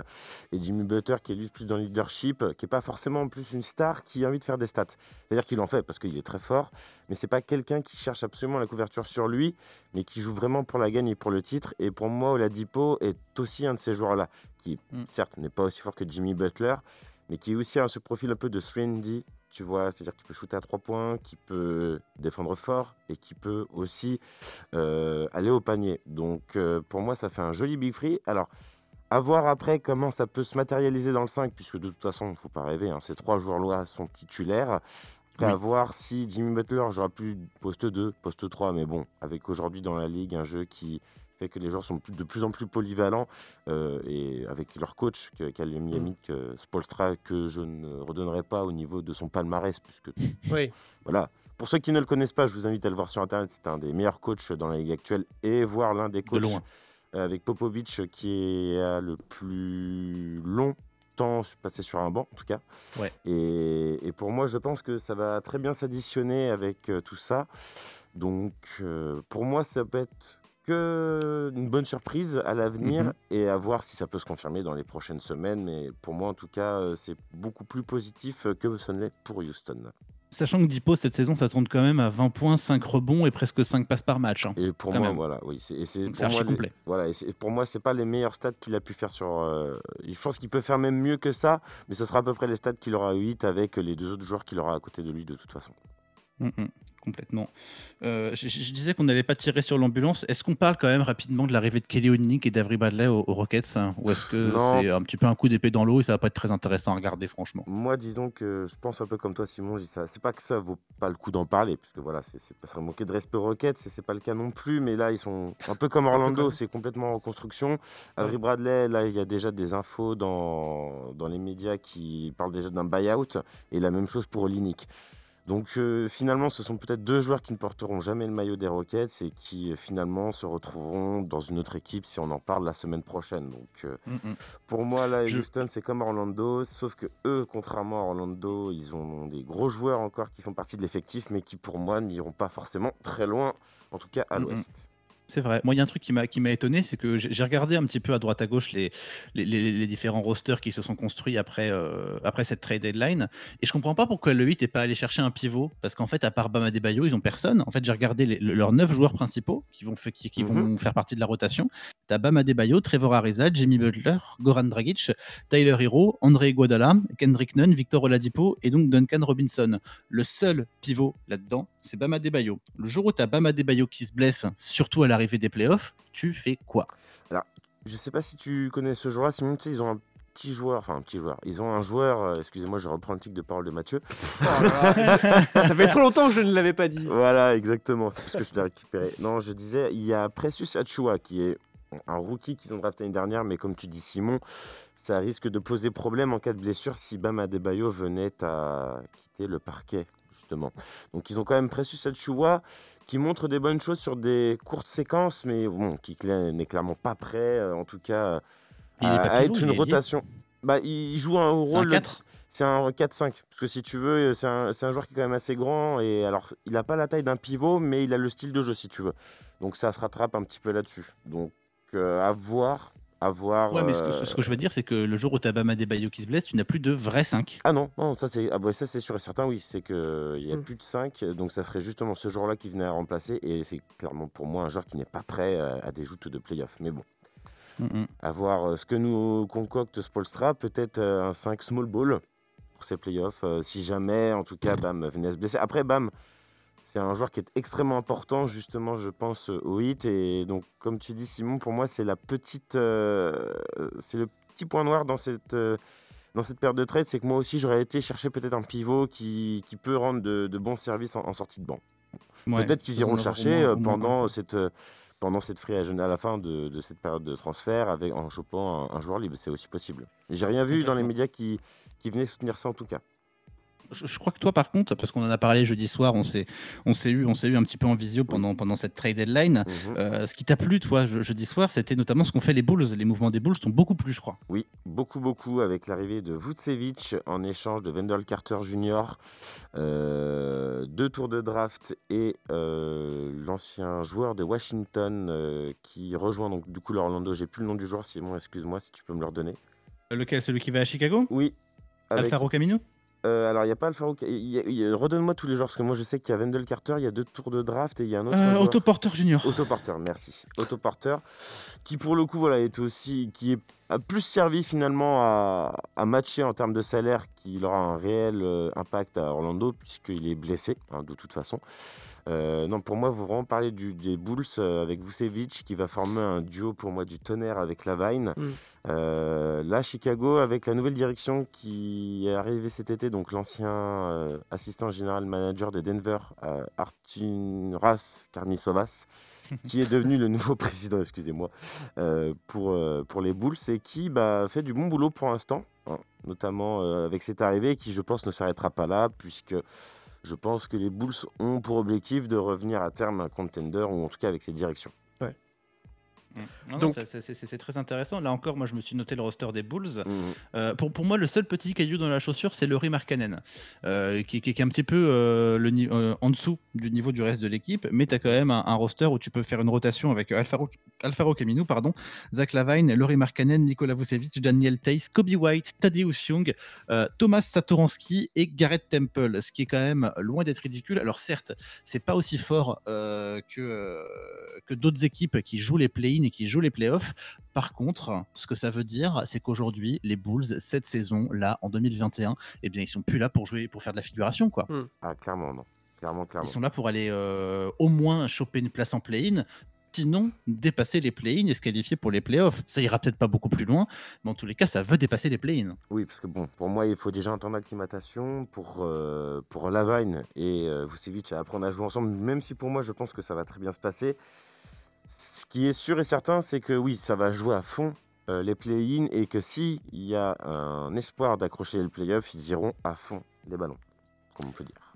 Et Jimmy Butler, qui est lui plus dans le leadership, qui n'est pas forcément en plus une star qui a envie de faire des stats. C'est-à-dire qu'il en fait parce qu'il est très fort, mais c'est pas quelqu'un qui cherche absolument la couverture sur lui, mais qui joue vraiment pour la gagne et pour le titre. Et pour moi, Oladipo est aussi un de ces joueurs-là, qui mm. certes n'est pas aussi fort que Jimmy Butler, mais qui aussi a ce profil un peu de 3 tu vois, c'est-à-dire qu'il peut shooter à trois points, qui peut défendre fort et qui peut aussi euh, aller au panier. Donc euh, pour moi, ça fait un joli big free. Alors, à voir après comment ça peut se matérialiser dans le 5, puisque de toute façon, il ne faut pas rêver, hein, ces trois joueurs-là sont titulaires. Après, à voir si Jimmy Butler jouera plus poste 2, poste 3, mais bon, avec aujourd'hui dans la ligue un jeu qui fait que les joueurs sont de plus en plus polyvalents euh, et avec leur coach qu'a le Miami, que Spolstra, que je ne redonnerai pas au niveau de son palmarès, puisque oui. voilà. Pour ceux qui ne le connaissent pas, je vous invite à le voir sur internet. C'est un des meilleurs coachs dans la ligue actuelle et voir l'un des coachs loin. avec Popovic qui a le plus long temps passé sur un banc en tout cas. Ouais. Et, pour moi, je pense que ça va très bien s'additionner avec euh, tout ça. Donc, euh, pour moi, ça peut être que une bonne surprise à l'avenir mhm. et à voir si ça peut se confirmer dans les prochaines semaines. Mais pour moi, en tout cas, euh, c'est beaucoup plus positif que ce n'est pour Houston. Sachant que Dipo, cette saison, ça tourne quand même à 20 points, 5 rebonds et presque 5 passes par match. Hein, et pour moi, voilà, oui. C'est archi complet. voilà, et pour moi, c'est pas les meilleurs stats qu'il a pu faire sur. Euh, je pense qu'il peut faire même mieux que ça, mais ce sera à peu près les stats qu'il aura eu avec les deux autres joueurs qu'il aura à côté de lui de toute façon. Mm, mm complètement. Euh, je, disais qu'on n'allait pas tirer sur l'ambulance. Est-ce qu'on parle quand même rapidement de l'arrivée de Kelly Olynyk et d'Avery Bradley aux, Rockets hein Ou est-ce que c'est un petit peu un coup d'épée dans l'eau et ça va pas être très intéressant à regarder, franchement? Moi, disons que je pense un peu comme toi, Simon. Ça. C'est pas que ça vaut pas le coup d'en parler, parce que voilà, c'est pas serait manquer de respect aux Rockets, c'est pas le cas non plus. Mais là, ils sont un peu comme Orlando, c'est complètement en construction. Avery Bradley, là, il y a déjà des infos dans, dans les médias qui parlent déjà d'un buyout, et la même chose pour Olynyk. Donc euh, finalement, ce sont peut-être deux joueurs qui ne porteront jamais le maillot des Rockets et qui euh, finalement se retrouveront dans une autre équipe si on en parle la semaine prochaine. Donc euh, Mm, mm. pour moi, là, Je- Houston, c'est comme Orlando, sauf que eux, contrairement à Orlando, ils ont des gros joueurs encore qui font partie de l'effectif, mais qui pour moi n'iront pas forcément très loin, en tout cas à Mm, mm. l'ouest. C'est vrai. Moi, il y a un truc qui m'a qui m'a étonné, c'est que j'ai regardé un petit peu à droite à gauche les, les, les- les différents rosters qui se sont construits après, euh, après cette trade deadline. Et je comprends pas pourquoi le 8 n'est pas allé chercher un pivot. Parce qu'en fait, à part Bam Adebayo, ils ont personne. En fait, j'ai regardé les- leurs 9 joueurs principaux qui vont, qui, qui vont Mhm. faire partie de la rotation. T'as Bam Adebayo, Trevor Ariza, Jimmy Butler, Goran Dragic, Tyler Hero, André Iguodala, Kendrick Nunn, Victor Oladipo et donc Duncan Robinson. Le seul pivot là-dedans, c'est Bam Adebayo. Le jour où tu as Bam Adebayo qui se blesse, surtout à l'arrivée des playoffs, tu fais quoi? Alors, je sais pas si tu connais ce joueur-là, Simon, tu sais, ils ont un petit joueur, enfin un petit joueur, ils ont un joueur, euh, excusez-moi, je reprends le tic de parole de Mathieu. Ça fait trop longtemps que je ne l'avais pas dit. Voilà, exactement, c'est parce que je l'ai récupéré. Non, je disais, il y a Precious Achua qui est un rookie qu'ils ont drafté l'année dernière, mais comme tu dis, Simon, ça risque de poser problème en cas de blessure si Bam Adebayo venait à quitter le parquet, justement. Donc ils ont quand même Precious Achua qui montre des bonnes choses sur des courtes séquences, mais bon, qui n'est clairement pas prêt, euh, en tout cas, Il à, être il une est rotation. Bah, il joue un C'est un rôle. 4 C'est un 4-5. Parce que si tu veux, c'est un, c'est un joueur qui est quand même assez grand. Et alors, il n'a pas la taille d'un pivot, mais il a le style de jeu, si tu veux. Donc ça se rattrape un petit peu là-dessus. Donc, euh, à voir. À voir. Ouais, mais ce que, euh, ce que je veux dire, c'est que le jour où tu as Bam Adebayo qui se blesse, tu n'as plus de vrais 5. Ah non, non, ça c'est ah bah, ça c'est sûr et certain, oui. C'est qu'il n'y a Mm. plus de 5. Donc ça serait justement ce joueur-là qui venait à remplacer. Et c'est clairement pour moi un joueur qui n'est pas prêt euh, à des joutes de playoff. Mais bon, Mm, à voir euh, ce que nous concocte Spolstra. Peut-être euh, un 5 small ball pour ces playoffs. euh, si jamais, en tout cas, Bam venait à se blesser. Après, Bam, c'est un joueur qui est extrêmement important, justement, je pense, euh, au hit. Et donc, comme tu dis, Simon, pour moi, c'est la petite. euh, c'est le petit point noir dans cette. euh, dans cette période de trade, c'est que moi aussi j'aurais été chercher peut-être un pivot qui, qui peut rendre de, de bons services en, en sortie de banc. Ouais, Peut-être qu'ils iront on le chercher au moins- euh, au pendant cette, pendant cette free agent à la fin de, de cette période de transfert avec, en chopant un, un joueur libre. C'est aussi possible. J'ai rien vu dans les médias qui, qui venaient soutenir ça en tout cas. Je, je crois que toi, par contre, parce qu'on en a parlé jeudi soir, on s'est on s'est eu, on s'est eu un petit peu en visio pendant, pendant cette trade deadline. Mhm. Euh, ce qui t'a plu, toi, je- jeudi soir, c'était notamment ce qu'ont fait les Bulls. Les mouvements des Bulls sont beaucoup plus, je crois. Oui, beaucoup, beaucoup avec l'arrivée de Vucevic en échange de Wendell Carter Jr., euh, deux tours de draft et euh, l'ancien joueur de Washington qui rejoint donc du coup l'Orlando. J'ai plus le nom du joueur, Simon, excuse-moi si tu peux me le redonner. Lequel? Celui qui va à Chicago? Oui. avec- Alfaro Camino? Euh, alors, il n'y a pas a- Redonne-moi tous les joueurs, parce que moi je sais qu'il y a Wendell Carter, il y a deux tours de draft et il y a un autre. euh, Jr. Otto Porter, merci. Otto Porter, qui pour le coup voilà, est aussi qui est, a plus servi finalement à, à matcher en termes de salaire, qu'il aura un réel euh, impact à Orlando puisqu'il est blessé hein, de toute façon. Euh, non, pour moi, vous vraiment parler du, des Bulls euh, avec Vucevic qui va former un duo pour moi du tonnerre avec Lavine. Mm. Euh, là, Chicago, avec la nouvelle direction qui est arrivée cet été, donc l'ancien euh, assistant général manager de Denver, Arturas Karnisovas, qui est devenu le nouveau président, excusez-moi, pour, pour les Bulls et qui bah, fait du bon boulot pour l'instant, hein, notamment avec cette arrivée qui, je pense, ne s'arrêtera pas là, puisque je pense que les Bulls ont pour objectif de revenir à terme un contender, ou en tout cas avec ces directions. Donc- ça- c'est- très intéressant. Là encore, moi, je me suis noté le roster des Bulls. Mhm. Euh, pour, pour moi, le seul petit caillou dans la chaussure, c'est Laurie Markkanen, euh, qui, qui- qui est un petit peu euh, le, euh, en dessous du niveau du reste de l'équipe, mais tu as quand même un, un roster où tu peux faire une rotation avec Alfaro, Alfaro Camino, pardon, Zach Lavine, Laurie Markkanen, Nikola Vucevic, Daniel Tays, Kobe White, Tadeusz Young, euh, Thomas Satoransky et Garrett Temple, ce qui est quand même loin d'être ridicule. Alors certes, c'est pas aussi fort euh, que, euh, que d'autres équipes qui jouent les play-in et qui jouent les playoffs. Par contre, ce que ça veut dire, c'est qu'aujourd'hui, les Bulls, cette saison-là, en 2021, eh bien, ils sont plus là pour jouer, pour faire de la figuration, quoi. Ah, clairement, non. Clairement, clairement. Ils sont là pour aller euh, au moins choper une place en play-in, sinon dépasser les play-in et se qualifier pour les playoffs. Ça ira peut-être pas beaucoup plus loin, mais en tous les cas, ça veut dépasser les play-in. Oui, parce que bon, pour moi, il faut déjà un temps d'acclimatation pour, euh, pour Lavine et euh, à apprendre à jouer ensemble, même si pour moi, je pense que ça va très bien se passer. Ce qui est sûr et certain, c'est que oui, ça va jouer à fond euh, les play-in et que s'il y a un espoir d'accrocher le play-off, ils iront à fond les ballons, comme on peut dire.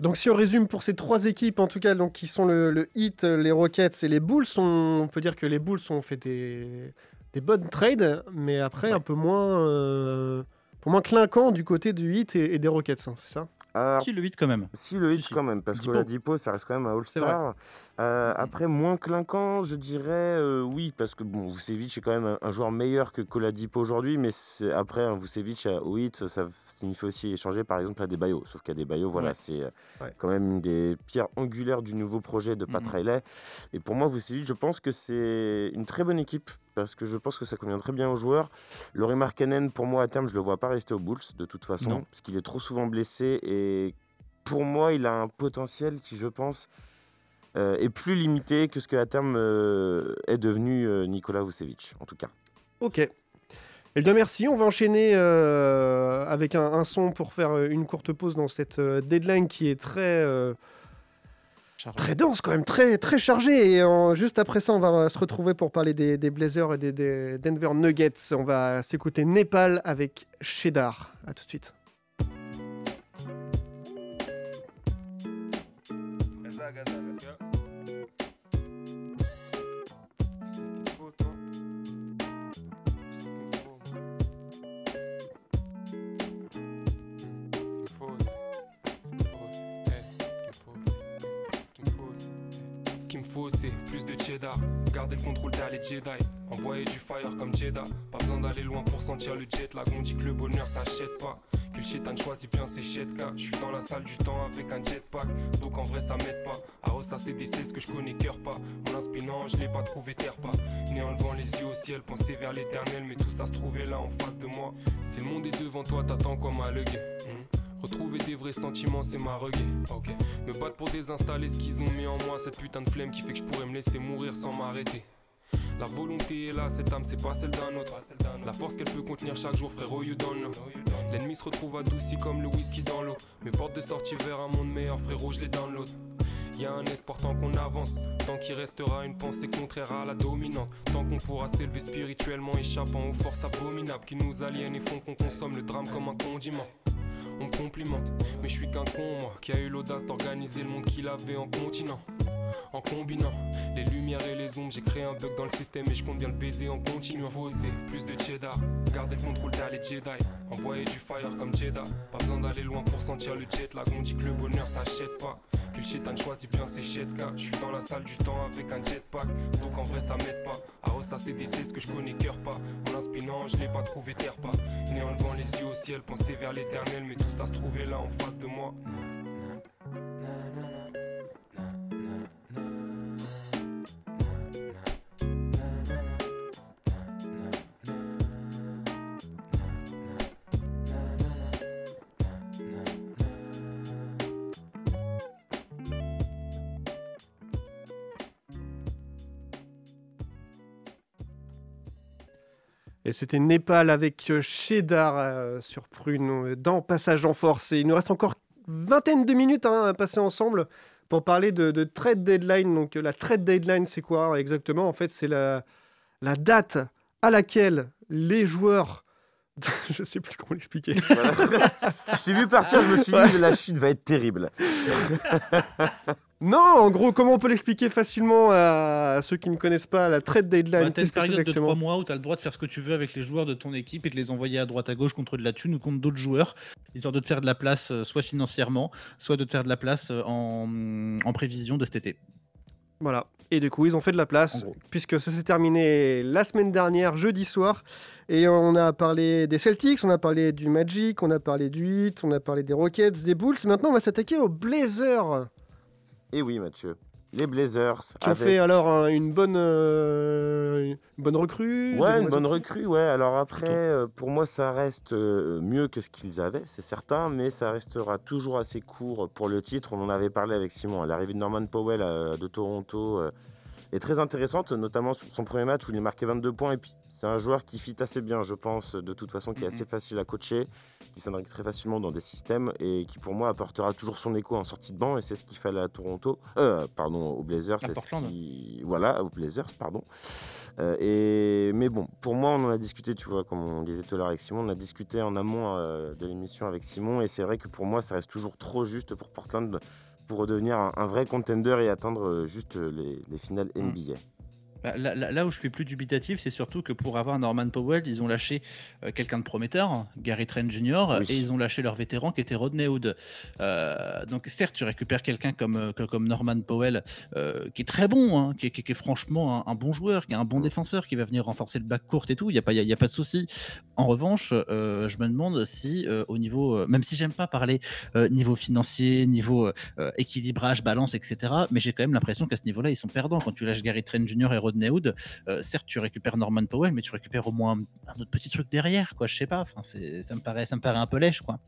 Donc si on résume pour ces trois équipes, en tout cas, donc, qui sont le, le Heat, les Rockets et les Bulls, on, on peut dire que les Bulls ont fait des, des bonnes trades, mais après un peu moins, euh, pour moins clinquant du côté du Heat et, et des Rockets, hein, c'est ça? Alors, Si, le 8 quand même. Si, le hit Si, si. quand même, parce que la Dipo, ça reste quand même un. All-Star. Euh, après, moins clinquant, je dirais euh, oui, parce que bon, Vucevic est quand même un, un joueur meilleur que Koladipo aujourd'hui, mais après, un Vucevic au hit, ça signifie aussi échanger par exemple à des Bayo. Sauf qu'à des Bayo, voilà, Ouais. c'est euh, Ouais. quand même une des pierres angulaires du nouveau projet de Pat. Riley. Et pour moi, Vucevic, je pense que c'est une très bonne équipe, parce que je pense que ça convient très bien aux joueurs. Laurie Markkanen, pour moi, à terme, je le vois pas rester aux Bulls, de toute façon, Non. parce qu'il est trop souvent blessé et pour moi, il a un potentiel qui, je pense, euh, est plus limité que ce que à terme euh, est devenu euh, Nicolas Vucevic, en tout cas. Ok. Eh bien merci, on va enchaîner euh, avec un, un son pour faire une courte pause dans cette deadline qui est très, Chargé. très dense quand même, très, très chargée. Et en- juste après ça, on va se retrouver pour parler des, Blazers et des, Denver Nuggets. On va s'écouter Népal avec Cheddar. A tout de suite. Garder le contrôle les Jedi. Envoyer du fire comme Jeddah. Pas besoin d'aller loin pour sentir le jet lag. On dit que le bonheur s'achète pas. Que le shaitan choisit bien ses chetka. Je suis dans la salle du temps avec un jetpack. Donc en vrai, ça m'aide pas. À ressasser des ce que je connais cœur pas. Mon inspirant, je l'ai pas trouvé terre pas. Né en levant les yeux au ciel, penser vers l'éternel. Mais tout ça se trouvait là en face de moi. Si le monde est devant toi, t'attends quoi ma legue Retrouver des vrais sentiments, c'est ma reggae. Ok. Me battre pour désinstaller ce qu'ils ont mis en moi, cette putain de flemme qui fait que je pourrais me laisser mourir sans m'arrêter. La volonté est là, cette âme c'est pas celle d'un autre. La force qu'elle peut contenir chaque jour, frérot, you don't know. L'ennemi se retrouve adouci comme le whisky dans l'eau. Mes portes de sortie vers un monde meilleur, frérot, je les download. Y a un espoir tant qu'on avance, tant qu'il restera une pensée contraire à la dominante. Tant qu'on pourra s'élever spirituellement, échappant aux forces abominables qui nous aliènent et font qu'on consomme le drame comme un condiment. On me complimente, mais je suis qu'un con, moi, qui a eu l'audace d'organiser le monde qu'il avait en continent. En combinant les lumières et les ombres, j'ai créé un bug dans le système et je compte bien le baiser en continuant. Faut oser plus de cheddar, garder le contrôle les Jedi. Envoyer du fire comme Jeddah. Pas besoin d'aller loin pour sentir le jet lag. On dit que le bonheur s'achète pas. Que le bien ses chetka. Je suis dans la salle du temps avec un jetpack. Donc en vrai, ça m'aide pas à ressasser des ce que je connais cœur pas. Mon inspirant, je l'ai pas trouvé terre pas. Né en levant les yeux au ciel, penser vers l'éternel. Mais tout ça se trouvait là en face de moi. Et c'était Népal avec euh, Cheddar euh, sur Prune euh, dans Passage en Force. Et il nous reste encore vingtaine de minutes hein, à passer ensemble pour parler de, de trade deadline. Donc euh, la trade deadline, c'est quoi exactement? En fait, c'est la date à laquelle les joueurs... je sais plus comment l'expliquer. je t'ai vu partir, je me suis dit, la chute va être terrible. non, en gros, comment on peut l'expliquer facilement à, ceux qui ne connaissent pas la trade deadline? Bah, t'as une que période de exactement? 3 mois où tu as le droit de faire ce que tu veux avec les joueurs de ton équipe et de les envoyer à droite à gauche contre de la thune ou contre d'autres joueurs, histoire de te faire de la place euh, soit financièrement, soit de te faire de la place euh, en, en prévision de cet été. Voilà. Et du coup, ils ont fait de la place, puisque ça s'est terminé la semaine dernière, jeudi soir. Et on a parlé des Celtics, on a parlé du Magic, on a parlé du Heat, on a parlé des Rockets, des Bulls. Maintenant, on va s'attaquer aux Blazers. Et oui, Mathieu. Les Blazers. Qui ont avec- fait alors un- une bonne, euh, une bonne recrue. Ouais, une bonne recrue, ouais. Alors après, euh, pour moi, ça reste euh, mieux que ce qu'ils avaient, c'est certain, mais ça restera toujours assez court pour le titre. On en avait parlé avec Simon. À l'arrivée de Norman Powell de Toronto, est très intéressante, notamment sur son premier match où il est marqué 22 points. Et puis, c'est un joueur qui fit assez bien, je pense, de toute façon, qui est assez facile à coacher, qui s'intègre très facilement dans des systèmes et qui, pour moi, apportera toujours son écho en sortie de banc. Et c'est ce qu'il fallait à Toronto, euh, pardon, aux Blazers. C'est ce qui- Voilà, aux Blazers, pardon. Euh, et... Mais bon, pour moi, on en a discuté, tu vois, comme on disait tout à l'heure avec Simon, on a discuté en amont euh, de l'émission avec Simon. Et c'est vrai que pour moi, ça reste toujours trop juste pour Portland pour redevenir un, un vrai contender et atteindre juste les, les finales NBA. Bah, là, là- là où je suis plus dubitatif, c'est surtout que pour avoir Norman Powell, ils ont lâché euh, quelqu'un de prometteur, Gary Trent Jr., Oui. et ils ont lâché leur vétéran qui était Rodney Hood. Euh, donc certes, tu récupères quelqu'un comme, euh, comme Norman Powell, euh, qui est très bon, hein, qui, est, qui est- qui est franchement un, un bon joueur, qui est un bon défenseur, qui va venir renforcer le backcourt et tout, il n'y a, pas- y a- il y a pas de souci. En revanche, je me demande si au niveau, même si j'aime pas parler niveau financier, niveau équilibrage, balance, etc., mais j'ai quand même l'impression qu'à ce niveau-là, ils sont perdants. Quand tu lâches Gary Trent Jr. et Rodney Hood, euh, certes, tu récupères Norman Powell, mais tu récupères au moins un, autre petit truc derrière, quoi. Je sais pas. Enfin, ça me paraît, ça me paraît un peu lèche, quoi.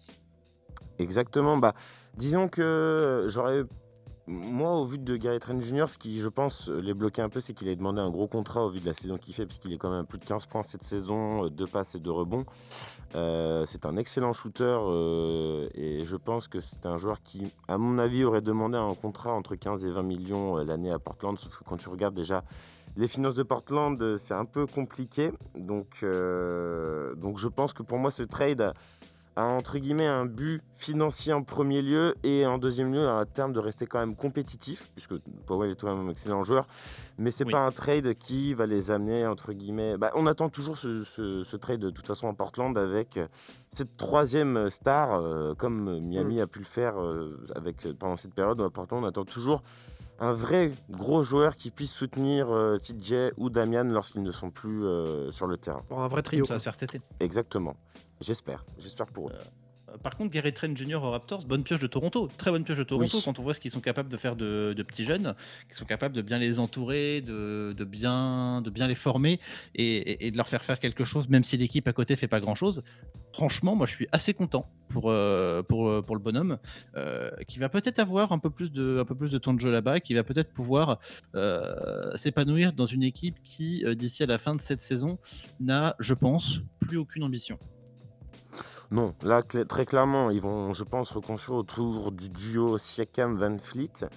Exactement. Bah, disons que j'aurais. Moi, au vu de Gary Trent Jr., ce qui, je pense, les bloquait un peu, c'est qu'il a demandé un gros contrat au vu de la saison qu'il fait, puisqu'il est quand même plus de 15 points cette saison, euh, deux passes et deux rebonds. Euh, c'est un excellent shooter euh, et je pense que c'est un joueur qui, à mon avis, aurait demandé un contrat entre 15 et 20 millions l'année à Portland. Sauf que quand tu regardes déjà les finances de Portland, euh, c'est un peu compliqué. Donc, euh, donc je pense que pour moi, ce trade a, entre guillemets un but financier en premier lieu et en deuxième lieu à terme de rester quand même compétitif, puisque Powell est quand même un excellent joueur. Mais c'est Oui. pas un trade qui va les amener entre guillemets. Bah, on attend toujours ce, ce- ce trade de toute façon en Portland avec euh, cette troisième star, euh, comme Miami a pu le faire euh, avec pendant cette période. À Portland, on attend toujours un vrai gros joueur qui puisse soutenir euh, CJ ou Damian lorsqu'ils ne sont plus euh, sur le terrain. Pour un vrai trio. Ça va se faire cet été. Exactement. J'espère. J'espère pour eux. Par contre, Gary Trent Jr. aux Raptors, bonne pioche de Toronto, très bonne pioche de Toronto Oui. quand on voit ce qu'ils sont capables de faire de, de petits jeunes, qu'ils sont capables de bien les entourer, de, de bien, de bien les former et, et- et de leur faire faire quelque chose, même si l'équipe à côté fait pas grand chose. Franchement, moi je suis assez content pour, euh, pour, euh, pour le bonhomme euh, qui va peut-être avoir un peu plus de, un peu plus de temps de jeu là-bas, qui va peut-être pouvoir euh, s'épanouir dans une équipe qui, d'ici à la fin de cette saison, n'a, je pense, plus aucune ambition. Non, là, très clairement, ils vont, je pense, reconstruire autour du duo Siakam-Van Fleet.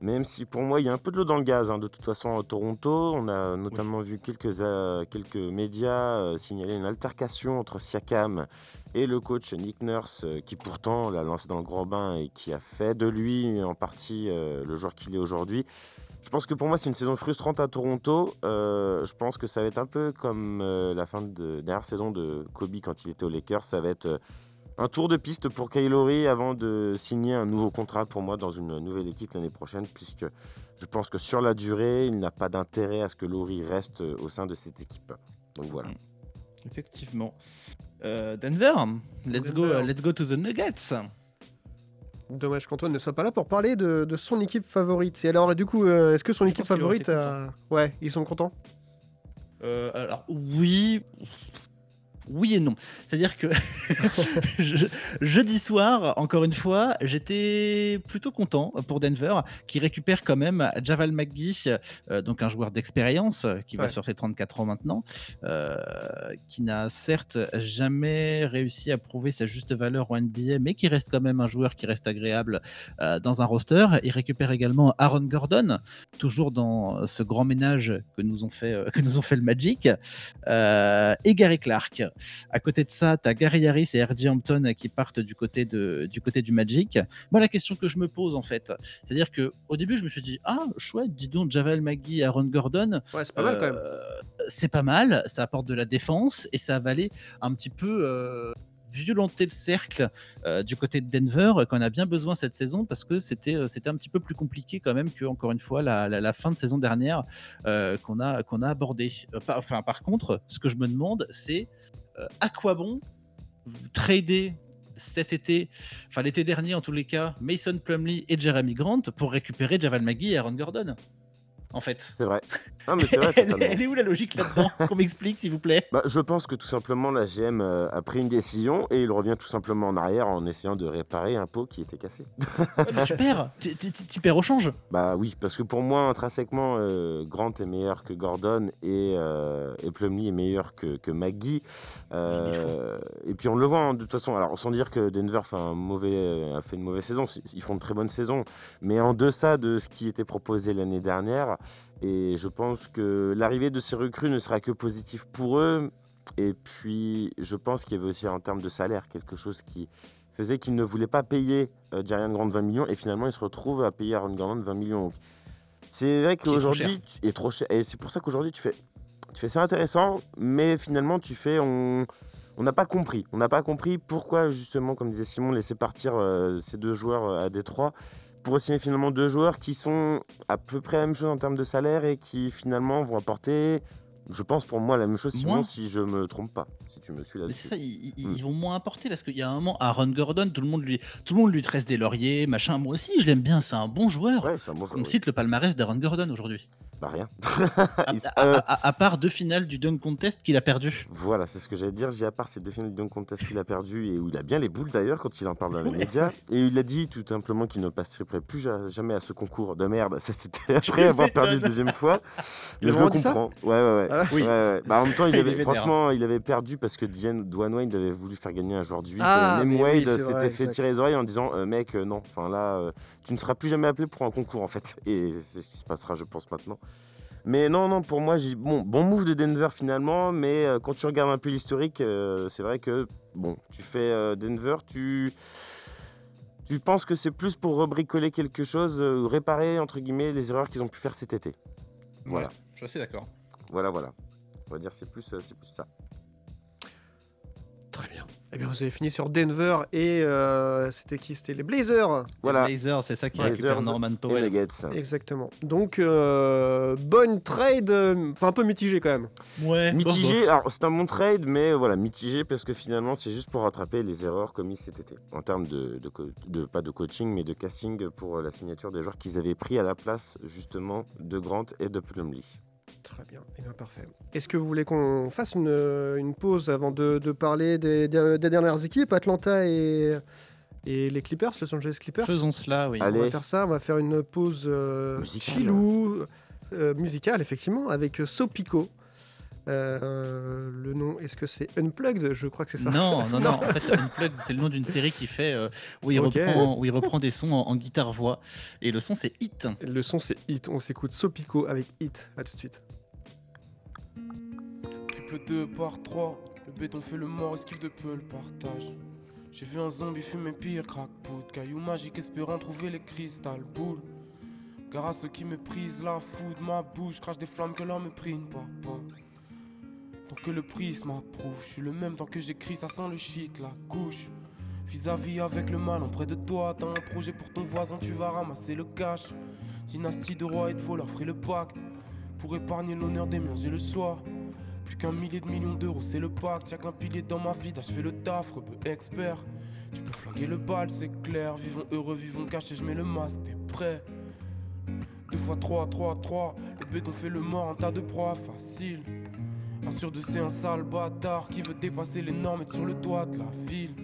Même si pour moi, il y a un peu de l'eau dans le gaz. hein. De toute façon, à Toronto, on a notamment vu quelques, euh, quelques médias euh, signaler une altercation entre Siakam et le coach Nick Nurse, euh, qui pourtant l'a lancé dans le grand bain et qui a fait de lui en partie le joueur qu'il est aujourd'hui. Je pense que pour moi, c'est une saison frustrante à Toronto. Euh, je pense que ça va être un peu comme euh, la fin de dernière saison de Kobe quand il était aux Lakers. Ça va être euh, un tour de piste pour Kylori avant de signer un nouveau contrat pour moi dans une nouvelle équipe l'année prochaine, puisque je pense que sur la durée, il n'a pas d'intérêt à ce que Laurie reste au sein de cette équipe. Donc voilà. Effectivement. Euh, Denver, let's go, Denver. let's go to the Nuggets. Dommage qu'Antoine ne soit pas là pour parler de, de son équipe favorite. Et alors, du coup, euh, est-ce que son Je équipe favorite a... Ouais, ils sont contents? Euh, alors oui, oui et non. C'est-à-dire que je- jeudi soir, encore une fois, j'étais plutôt content pour Denver, qui récupère quand même Javal McGee, euh, donc un joueur d'expérience euh, qui va sur ses 34 ans maintenant, euh, qui n'a certes jamais réussi à prouver sa juste valeur en NBA, mais qui reste quand même un joueur qui reste agréable euh, dans un roster. Il récupère également Aaron Gordon, toujours dans ce grand ménage que nous ont fait, que nous ont fait le Magic, et Gary Clark. À côté de ça, tu as Gary Harris et RJ Hampton qui partent du côté, de, du côté du Magic. Moi, la question que je me pose, en fait, c'est-à-dire que au début, je me suis dit, ah, chouette, dis donc, Javel McGee, Aaron Gordon. Ouais, c'est pas mal quand même. euh, C'est pas mal, ça apporte de la défense et ça va aller un petit peu. Violenter le cercle euh, du côté de Denver euh, qu'on a bien besoin cette saison parce que c'était euh, c'était un petit peu plus compliqué quand même que encore une fois la, fin de saison dernière qu'on a qu'on a abordé. Par, contre, ce que je me demande c'est à quoi bon trader cet été, enfin l'été dernier en tous les cas, Mason Plumlee et Jeremy Grant pour récupérer Javal McGee et Aaron Gordon? En fait. C'est vrai. Non, mais c'est vrai. elle, est où la logique là-dedans Qu'on m'explique, s'il vous plaît. Bah, je pense que tout simplement la GM euh, a pris une décision et il revient tout simplement en arrière en essayant de réparer un pot qui était cassé. Ouais, mais tu perds. Tu- tu- Tu tu perds au change. Bah oui, parce que pour moi, intrinsèquement, euh, Grant est meilleur que Gordon et, euh, et Plumlee est meilleur que, que McGee. Euh, et puis on le voit hein, de toute façon, alors sans dire que Denver fait, un mauvais, a fait une mauvaise saison, ils font de très bonnes saisons, mais en deçà de ce qui était proposé l'année dernière. Et je pense que l'arrivée de ces recrues ne sera que positif pour eux. Et puis je pense qu'il y avait aussi en termes de salaire quelque chose qui faisait qu'ils ne voulaient pas payer euh, Jarian Grant 20 millions et finalement ils se retrouvent à payer Aaron Gordon 20 millions. C'est vrai est qu'aujourd'hui, cher. tu es trop cher. Et c'est pour ça qu'aujourd'hui, tu fais, tu fais c'est intéressant, mais finalement, tu fais, on on n'a pas compris. On n'a pas compris pourquoi, justement, comme disait Simon, laisser partir euh, ces deux joueurs euh, à Détroit pour signer finalement deux joueurs qui sont à peu près la même chose en termes de salaire et qui finalement vont apporter, je pense pour moi, la même chose, Simon, Moins. si je me trompe pas, si tu me suis là-dessus. c'est ça, ils, Mm. ils vont moins apporter parce qu'il y a un moment, Aaron Gordon, tout le monde lui, tout le monde lui tresse des lauriers, machin. Moi aussi, je l'aime bien, c'est un bon joueur. Ouais, un bon joueur, On oui. cite le palmarès d'Aaron Gordon aujourd'hui. Bah rien. À, Il- à- euh, à- à part deux finales du dunk contest qu'il a perdu. Voilà, c'est ce que j'allais dire. J'ai à part ces deux finales de dunk contest qu'il a perdu et où il a bien les boules d'ailleurs quand il en parle dans les médias. Et il a dit tout simplement qu'il ne participerait plus ja- jamais à ce concours de merde. Ça c'était après avoir perdu une deuxième fois. Il je le comprends. Ouais, ouais, ouais. Ah ouais Oui. Ouais, ouais. Bah, en même temps, il avait, franchement, il avait perdu parce que Diane, Dwayne Wade avait voulu faire gagner un joueur du 8. Ah, et même Wade s'était fait exact. tirer les oreilles en disant euh, Mec, euh, non, enfin là, euh, tu ne seras plus jamais appelé pour un concours en fait. Et c'est ce qui se passera, je pense, maintenant. Mais non, non, pour moi, j'ai bon, bon move de Denver finalement, mais euh, quand tu regardes un peu l'historique, euh, c'est vrai que bon, tu fais euh, Denver, tu tu penses que c'est plus pour rebricoler quelque chose, euh, réparer entre guillemets les erreurs qu'ils ont pu faire cet été. Voilà, Ouais, je suis assez d'accord. voilà, voilà. On va dire c'est plus, euh, c'est plus ça. Très bien. Eh bien, vous avez fini sur Denver et euh, c'était qui? C'était les Blazers. Voilà. Les Blazers, c'est ça qui Blazers récupère Norman Et les Powell. Exactement. Donc, euh, bonne trade, euh, enfin un peu mitigé quand même. Ouais. Mitigé, alors c'est un bon trade, mais voilà, mitigé parce que finalement c'est juste pour rattraper les erreurs commises cet été. En termes de, de, pas de coaching, mais de casting pour la signature des joueurs qu'ils avaient pris à la place justement de Grant et de Plumlee. Très bien, eh bien parfait. Est-ce que vous voulez qu'on fasse une, une pause avant de, de parler des, des- des dernières équipes, Atlanta et, et les Clippers, Los Angeles Clippers? Faisons cela, oui. On va Allez. faire ça, on va faire une pause euh, Musicale. chillou, euh, musicale effectivement, avec Sopico. Euh, le nom, est-ce que c'est Unplugged? Je crois que c'est ça. Non, non, non. En fait, Unplugged, c'est le nom d'une série qui fait euh, où, il reprend, où il reprend des sons en, en guitare-voix. Et le son, c'est Hit. Le son c'est Hit, on s'écoute Sopico avec Hit. À tout de suite. Triple 2 par 3, le béton fait le mort, esquive de peu le partage. J'ai vu un zombie fumer pire, crack poudre, caillou magique espérant trouver les cristal boules. Car à ceux qui méprisent la foudre, ma bouche crache des flammes que ne part pas. Tant que le prisme m'approuve, je suis le même tant que j'écris, ça sent le shit, la couche. Vis-à-vis avec le mal, en près de toi, t'as un projet pour ton voisin, tu vas ramasser le cash. Dynastie de rois et de voleurs, ferai le pacte. Pour épargner l'honneur des miens, j'ai le soir. Plus qu'un millier de millions d'euros, c'est le pacte. Qu'un pilier dans ma vie, je fais le taf, rebeu expert. Tu peux flaguer le bal, c'est clair. Vivons heureux, vivons cachés, je mets le masque, t'es prêt. Deux fois trois, trois, trois. Le béton fait le mort, un tas de proies, facile. Un sur deux, c'est un sale bâtard qui veut dépasser les normes, être sur le toit de la ville.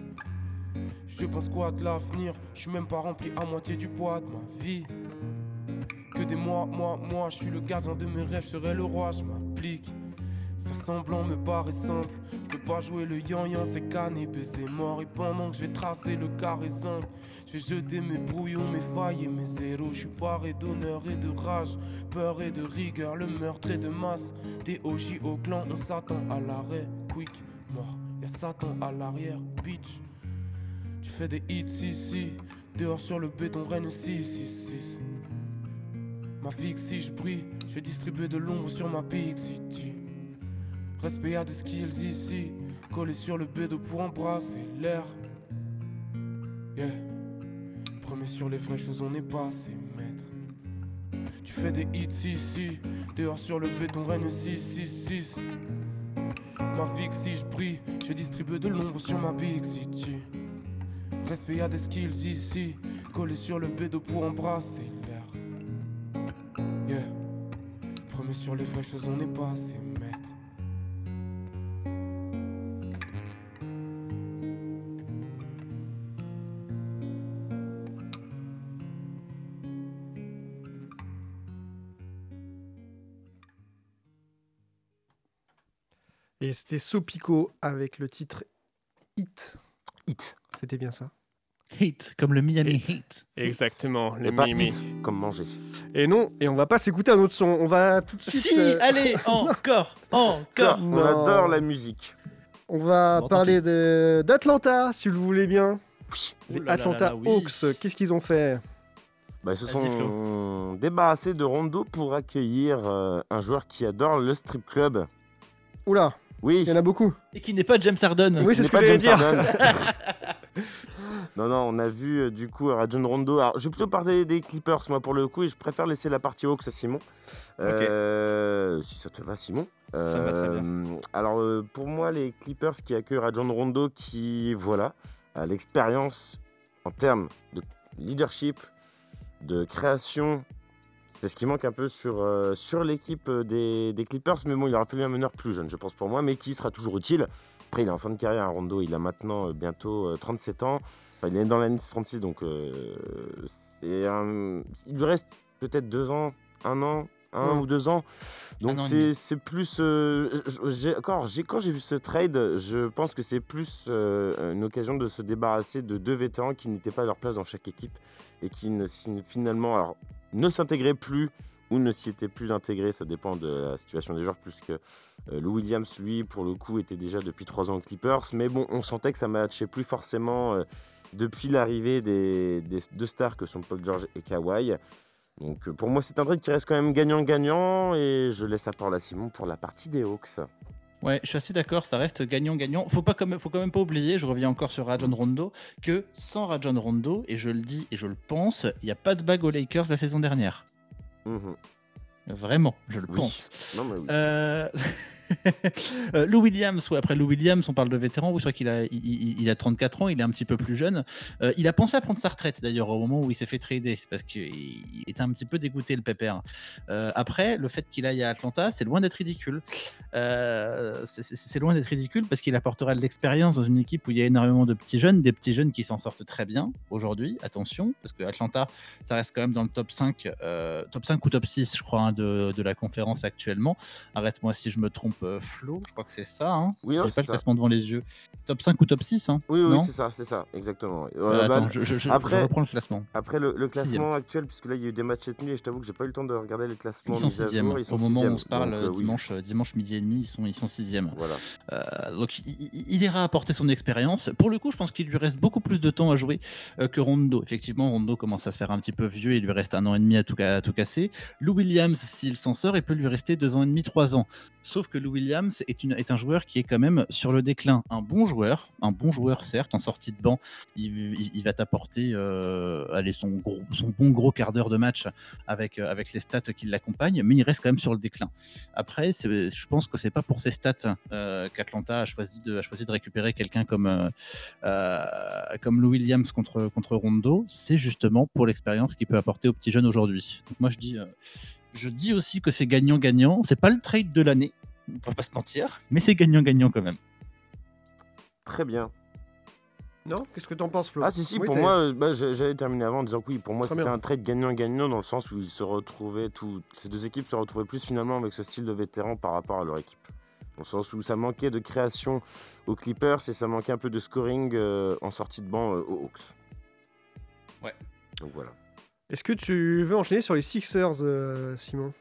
Je pense quoi de l'avenir? Je suis même pas rempli à moitié du poids de ma vie. Que des mois, moi, moi, je suis le gardien de mes rêves, je serai le roi, je m'applique. Faire semblant me paraît simple. Peux pas jouer le yan-yan, c'est canapé, c'est mort. Et pendant que je vais tracer le carré simple, je vais jeter mes brouillons, mes failles et mes zéros. Je suis paré d'honneur et de rage, peur et de rigueur, le meurtre et de masse. Des OJ au clan, on s'attend à l'arrêt. Quick, mort, y'a Satan à l'arrière, bitch. Tu fais des hits, si, si. Dehors sur le béton, règne 6, 6, 6. Ma que si je brille, je vais distribuer de l'ombre sur ma Big City. Respect à des skills ici, collé sur le bédo pour embrasser l'air. Yeah. Premier sur les vraies choses, on n'est pas ses maîtres. Tu fais des hits ici, dehors sur le béton, règne 6, 6, 6. Ma que si je brille, je vais distribuer de l'ombre sur ma Big City. Respect à des skills ici, collé sur le bédo pour embrasser l'air. Yeah. Mais sur les vraies choses, on n'est pas assez maître. Et c'était Sopico avec le titre Hit. Hit. C'était bien ça. Hit, comme le Miami Heat. Exactement, pas Miami. hit, comme manger. Et non, et on va pas s'écouter un autre son. On va tout de suite. Si, euh, allez, encore, encore. On Non. adore la musique. On va Bon, parler de- d'Atlanta, si vous voulez bien. Les là Atlanta là là, oui. Hawks, qu'est-ce qu'ils ont fait? Bah, ils se sont débarrassés de Rondo pour accueillir euh, un joueur qui adore le strip club. Oula, Oui, il y en a beaucoup. Et qui n'est pas James Harden. Oui, ce c'est ce que pas j'allais James dire. Non, non, on a vu euh, du coup Rajon Rondo. Alors, je vais plutôt parler des Clippers, moi, pour le coup, et je préfère laisser la partie Hawks à Simon. Euh, Si ça te va, Simon. Ça me va très Euh, Alors, euh, pour moi, les Clippers qui accueillent Rajon Rondo, qui, voilà, a l'expérience en termes de leadership, de création. C'est ce qui manque un peu sur, euh, sur l'équipe euh, des, Clippers, mais bon, il aura fallu un meneur plus jeune, je pense pour moi, mais qui sera toujours utile. Après, il est en fin de carrière, hein, Rondo, il a maintenant euh, bientôt euh, 37 ans. Enfin, il est dans l'année 36, donc un- il lui reste peut-être deux ans, un an, un Mm. ou deux ans. Donc c'est plus. euh, encore, quand j'ai vu ce trade, je pense que c'est plus euh, une occasion de se débarrasser de deux vétérans qui n'étaient pas à leur place dans chaque équipe et qui ne, finalement alors, ne s'intégraient plus ou ne s'y étaient plus intégrés. Ça dépend de la situation des joueurs, puisque euh, Lou Williams, lui, pour le coup, était déjà depuis trois ans aux Clippers. Mais bon, on sentait que ça matchait plus forcément euh, depuis l'arrivée des, des deux stars que sont Paul George et Kawhi. Donc euh, pour moi, c'est un trade qui reste quand même gagnant-gagnant et je laisse la parole à Simon pour la partie des Hawks. Ouais, je suis assez d'accord, ça reste gagnant-gagnant. Faut pas quand même, faut quand même pas oublier, je reviens encore sur Rajon Rondo, que sans Rajon Rondo, et je le dis et je le pense, il n'y a pas de bague aux Lakers la saison dernière. Mhm. Vraiment, je le Oui. pense. Non, mais oui. Euh, Lou Williams, ouais, après Lou Williams, on parle de vétéran, oui, je crois qu'il a, il, a 34 ans, il est un petit peu plus jeune. Euh, il a pensé à prendre sa retraite d'ailleurs au moment où il s'est fait trader, parce qu'il il était un petit peu dégoûté le pépère. Euh, après, le fait qu'il aille à Atlanta, c'est loin d'être ridicule. Euh, c'est- c'est c'est loin d'être ridicule parce qu'il apportera de l'expérience dans une équipe où il y a énormément de petits jeunes, des petits jeunes qui s'en sortent très bien aujourd'hui, attention, parce que Atlanta, ça reste quand même dans le top 5, euh, top 5 ou top 6, je crois, hein, de, de la conférence actuellement. Arrête-moi si je me trompe, euh, Flo, je crois que c'est ça. Hein Oui, J'ai hein, pas le classement devant les yeux. Top 5 ou top 6 hein Oui, oui, Non c'est ça, c'est ça, exactement. Euh, Euh, Attends, bah, je, après- je reprends le classement. Après le, le Sixième. classement actuel, puisque là il y a eu des matchs cette nuit et je t'avoue que j'ai pas eu le temps de regarder les classements Ils sont mis à sixième. jour. Ils sont Au moment où on se parle, Donc, euh, dimanche, euh, dimanche midi et demi, ils sont, ils sont sixième. Voilà. Euh, donc il, ira apporter son expérience. Pour le coup, je pense qu'il lui reste beaucoup plus de temps à jouer euh, que Rondo. Effectivement, Rondo commence à se faire un petit peu vieux, il lui reste un an et demi à tout, à tout casser. Lou Williams, s'il s'en sort, il peut lui rester deux ans et demi, trois ans. Sauf que Lou Williams est, un joueur qui est quand même sur le déclin. Un bon joueur, un bon joueur certes, en sortie de banc, il, va t'apporter euh, son, bon gros quart d'heure de match avec, euh, avec les stats qui l'accompagnent, mais il reste quand même sur le déclin. Après, je pense que c'est pas pour ces stats euh, qu'Atlanta a choisi de, récupérer quelqu'un comme, euh, comme Lou Williams contre, contre Rondo. C'est justement pour l'expérience qu'il peut apporter aux petits jeunes aujourd'hui. Donc moi, je dis, je dis aussi que c'est gagnant-gagnant. C'est pas le trade de l'année, on va pas se mentir, mais c'est gagnant-gagnant quand même. Très bien. Non Qu'est-ce que t'en penses, Flo? Ah si si, Oui, pour moi, euh, bah, j'allais terminer avant en disant que oui, pour moi c'était un trade gagnant-gagnant dans le sens où ils se retrouvaient, tout, ces deux équipes se retrouvaient plus finalement avec ce style de vétéran par rapport à leur équipe. Dans le sens où ça manquait de création aux Clippers et ça manquait un peu de scoring euh, en sortie de banc euh, aux Hawks. Ouais. Donc voilà. Est-ce que tu veux enchaîner sur les Sixers, euh, Simon?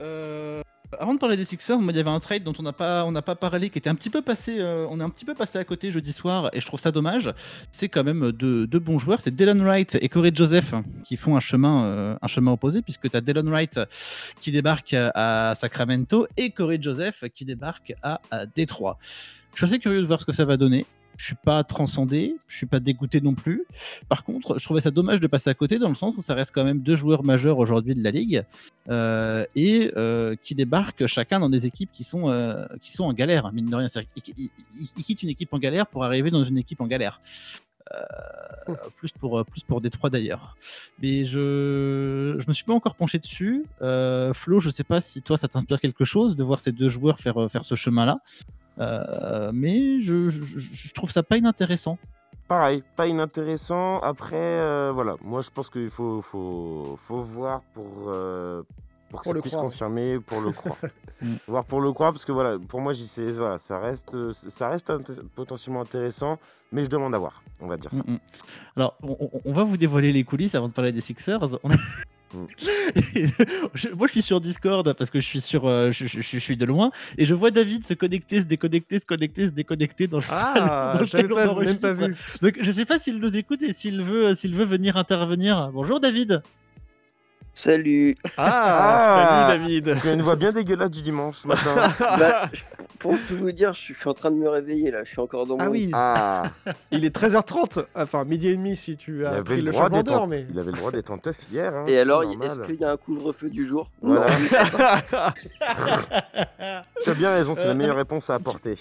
Euh, avant de parler des Sixers, il y avait un trade dont on n'a pas, on n'a pas parlé, qui était un petit peu passé, euh, on est un petit peu passé à côté jeudi soir, et je trouve ça dommage. C'est quand même deux, deux bons joueurs, c'est Dylan Wright et Corey Joseph qui font un chemin, euh, un chemin opposé, puisque tu as Dylan Wright qui débarque à Sacramento et Corey Joseph qui débarque à, à Détroit. Je suis assez curieux de voir ce que ça va donner. Je suis pas transcendé, je suis pas dégoûté non plus. Par contre, je trouvais ça dommage de passer à côté dans le sens où ça reste quand même deux joueurs majeurs aujourd'hui de la ligue euh, et euh, qui débarquent chacun dans des équipes qui sont, euh, qui sont en galère, mine de rien. Ils, ils- ils quittent une équipe en galère pour arriver dans une équipe en galère. Plus pour plus pour Détroit d'ailleurs. Mais je je me suis pas encore penché dessus. Flo, je sais pas si toi ça t'inspire quelque chose de voir ces deux joueurs faire faire ce chemin-là. Euh, mais je, je, je trouve ça pas inintéressant. Pareil, pas inintéressant. Après, euh, voilà, moi je pense qu'il faut, faut, faut voir pour, euh, pour que Pour ça le puisse croire. confirmer, pour le croire. Mm. voir pour le croire, parce que voilà, pour moi JCS, voilà, ça reste, euh, ça reste int- potentiellement intéressant, mais je demande à voir, on va dire ça. Mm, mm. Alors, on, on- on va vous dévoiler les coulisses avant de parler des Sixers. On a- Je- moi, je suis sur Discord parce que je suis sur, euh, je, je- je suis de loin et je vois David se connecter, se déconnecter, se connecter, se déconnecter dans le Ah, salon dans lequel on enregistre. Donc, je sais pas s'il nous écoute et s'il veut, s'il veut venir intervenir. Bonjour David. Salut. Ah, salut David. Tu as une voix bien dégueulasse du dimanche matin. Bah, je- pour tout vous dire, je suis, en train de me réveiller là. Je suis encore dans Ah mon oui. lit. Ah, Il est 13h30, enfin midi et demi si tu il as avait, pris le le droit d'être en... mais. il avait le droit d'être en teuf hier. hein, Et alors, est-ce qu'il y a un couvre-feu du jour? Voilà. Non. Tu as bien raison, c'est la meilleure réponse à apporter.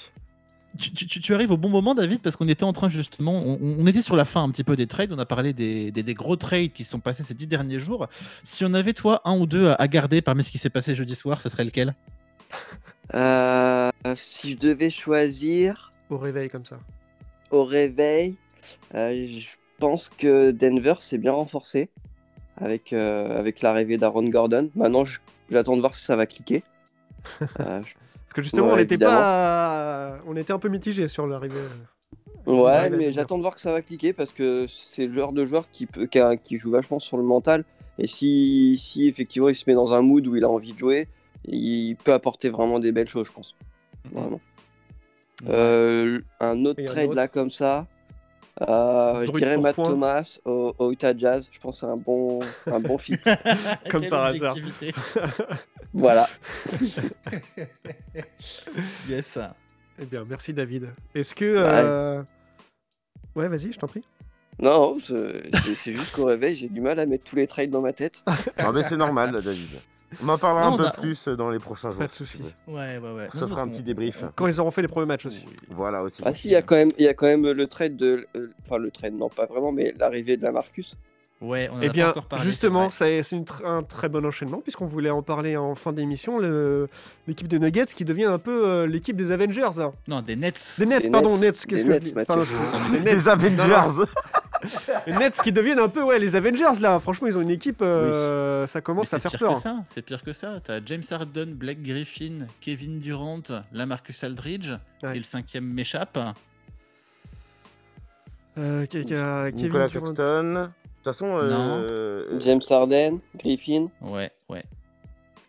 Tu, tu- tu- tu arrives au bon moment, David, parce qu'on était en train justement, on, on était sur la fin un petit peu des trades. On a parlé des, des- des gros trades qui sont passés ces dix derniers jours. Si on avait toi un ou deux à, à garder parmi ce qui s'est passé jeudi soir, ce serait lequel? Euh, si je devais choisir Au réveil comme ça. au réveil, euh, je pense que Denver s'est bien renforcé avec, euh, avec l'arrivée d'Aaron Gordon. Maintenant, j'attends de voir si ça va cliquer. Euh, je- que justement, Ouais, on était évidemment. pas. On était un peu mitigé sur l'arrivée. Ouais, Ouais, mais j'attends de voir que ça va cliquer parce que c'est le genre de joueur qui, peut, qui, a- qui joue vachement sur le mental. Et si, si effectivement il se met dans un mood où il a envie de jouer, il peut apporter vraiment des belles choses, je pense. Vraiment. Euh, un autre trade autre là comme ça, euh, je dirais Matt point. Thomas au, au Utah Jazz. Je pense que c'est un bon, un bon fit. Comme par hasard. voilà. yes. Eh bien, merci David. Est-ce que. euh, Ouais, vas-y, je t'en prie. Non, c'est juste qu'au réveil, j'ai du mal à mettre tous les trades dans ma tête. Non, mais c'est normal, David. On en parlera Non, un peu a- plus dans les prochains jours. Pas de si tu souci. veux. Ouais, ouais, ouais. On se fera un petit débrief. Quand ils auront fait les premiers matchs aussi. Voilà aussi. Ah si, il y a quand même, il y a quand même le trade de, euh, enfin le trade, non pas vraiment, mais l'arrivée de la Marcus. Ouais, on en Eh a bien, pas encore parlé. justement, c'est tr- un très bon enchaînement, puisqu'on voulait en parler en fin d'émission. L'équipe des Nuggets qui devient un peu euh, l'équipe des Avengers. Là. Non, des Nets. Des Nets, Des pardon, Nets. Nets. Des qu'est-ce que Nets. Pardon, Des Avengers. non. Les Nets qui deviennent un peu ouais, les Avengers là. Franchement, ils ont une équipe, euh, ça commence à c'est faire pire peur. que ça, c'est pire que ça. T'as James Harden, Blake Griffin, Kevin Durant, Lamarcus Aldridge, Ouais. et le cinquième m'échappe. Euh, Nicolas Durant. Claxton. De toute façon, euh, James Harden, Griffin. Ouais, ouais.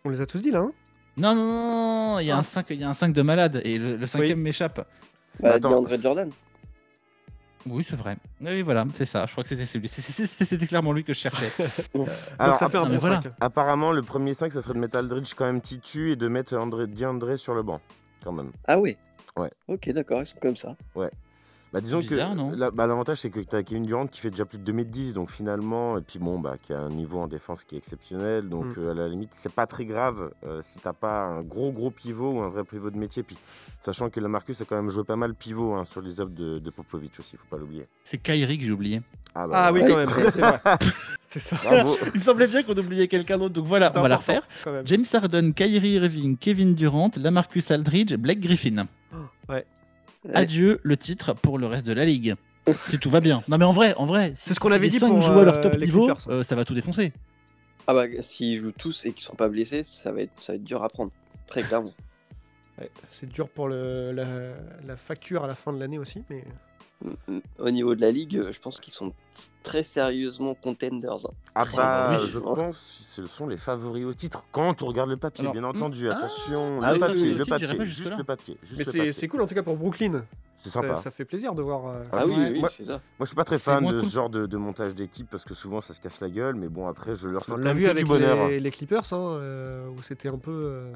On les a tous dit là. Hein Non, non, non, non, il y, a Ah. un 5, il y a un 5 de malade, et le, le cinquième m'échappe. Bah. DeAndre Jordan. Oui, c'est vrai. Oui, voilà, c'est ça. Je crois que c'était celui. C'était clairement lui que je cherchais. alors, ça fait un bon voilà. cinq. apparemment, le premier 5, ça serait de mettre Aldridge quand même titu et de mettre André, DeAndre sur le banc, quand même. Ah oui. Ouais. Ok, d'accord, ils sont comme ça. Bah, disons Bizarre, que non la- bah, l'avantage, c'est que tu as Kevin Durant qui fait déjà plus de 2m10, donc finalement, et puis bon, bah, qui a un niveau en défense qui est exceptionnel, donc Mm. euh, à la limite, c'est pas très grave euh, si t'as pas un gros gros pivot ou un vrai pivot de métier. Puis sachant que la Marcus a quand même joué pas mal pivot hein, sur les offres de, de Popovic aussi, faut pas l'oublier. C'est Kyrie que j'ai oublié. Ah, Ah oui, quand même, c'est vrai. C'est ça. Bravo. Il me semblait bien qu'on oubliait quelqu'un d'autre, donc voilà, on va la refaire. James Harden, Kyrie Irving, Kevin Durant, Lamarcus Aldridge, Blake Griffin. Ouais. Adieu le titre pour le reste de la ligue. si tout va bien. Non mais en vrai, en vrai, C'est ce qu'on avait dit 5 pour, jouent à leur euh, top niveau, euh, ça va tout défoncer. Ah bah s'ils jouent tous et qu'ils sont pas blessés, ça va être, ça va être dur à prendre. Très clairement. Ouais, c'est dur pour le, la, la facture à la fin de l'année aussi, mais Au niveau de la ligue, euh, je pense qu'ils sont très sérieusement contenders. hein. Ah bah, je pense que ce sont les favoris au titre. Quand on regarde le papier, Alors, bien entendu, ah, attention, ah le oui, papier, oui, le juste le papier. juste mais le c'est papier. c'est cool en tout cas pour Brooklyn. C'est sympa. ça fait plaisir de voir. euh, Ah oui, Ouais. oui, Moi- c'est ça. Moi, je suis pas très fan de cool. ce genre de, de montage d'équipe parce que souvent ça se casse la gueule, mais bon, après, je leur On souhaite l'a vu avec du bonheur. les, les Clippers, hein, euh, où c'était un peu. euh,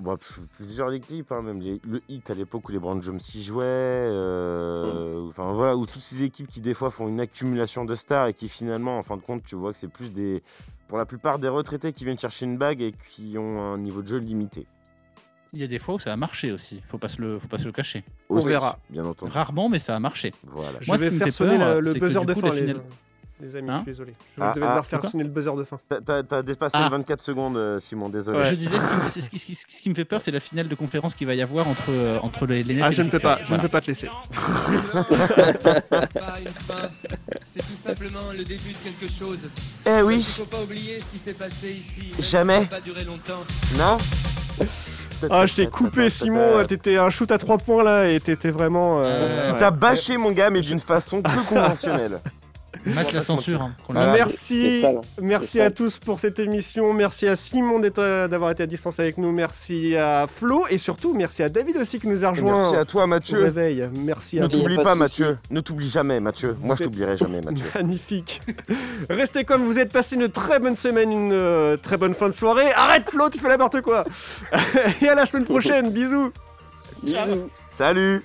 bah, plusieurs équipes, hein, même les- le hit à l'époque où les Brown Jones y jouaient, euh, enfin voilà, où toutes ces équipes qui des fois font une accumulation de stars et qui finalement, en fin de compte, tu vois que c'est plus des, pour la plupart des retraités qui viennent chercher une bague et qui ont un niveau de jeu limité. Il y a des fois où ça a marché aussi. Faut pas se le, faut pas se le cacher. On Aussi, verra. Bien entendu. Rarement, mais ça a marché. Voilà. Je Moi, ce vais qui me faire fait sonner peur, le, le c'est que buzzer de coup, fin, la les, finale- les amis. Hein je suis désolé. Je Ah, vais devoir ah, faire pourquoi sonner le buzzer de fin. T'as- dépassé Ah. les 24 secondes, euh, Simon, désolé. Je disais, ce qui, ce qui, ce qui- ce qui me fait peur, c'est la finale de conférence qu'il va y avoir entre, euh, entre les, Ah, je ne peux pas, je ne peux pas te laisser. c'est tout simplement le début de quelque chose. Eh oui. Il faut pas oublier ce qui s'est passé ici. Jamais. Ça n'a pas duré longtemps. Non Ah, je t'ai coupé, Simon. T'étais un shoot à 3 points là et t'étais vraiment. euh, T'as ouais. bâché mon gars, mais d'une façon peu conventionnelle. La censure. hein, Voilà. Merci, sale. à tous pour cette émission. Merci à Simon euh, d'avoir été à distance avec nous. Merci à Flo et surtout merci à David aussi qui nous a rejoint. Merci à toi, au Mathieu. réveil. Merci à Ne t'oublie pas. Mathieu. Ne t'oublie jamais, Mathieu. Moi, je t'oublierai jamais, Mathieu. Magnifique. Restez comme vous êtes passé une très bonne semaine, une euh, très bonne fin de soirée. Arrête Flo, tu fais n'importe quoi. et à la semaine prochaine. Bisous. Bisous. Salut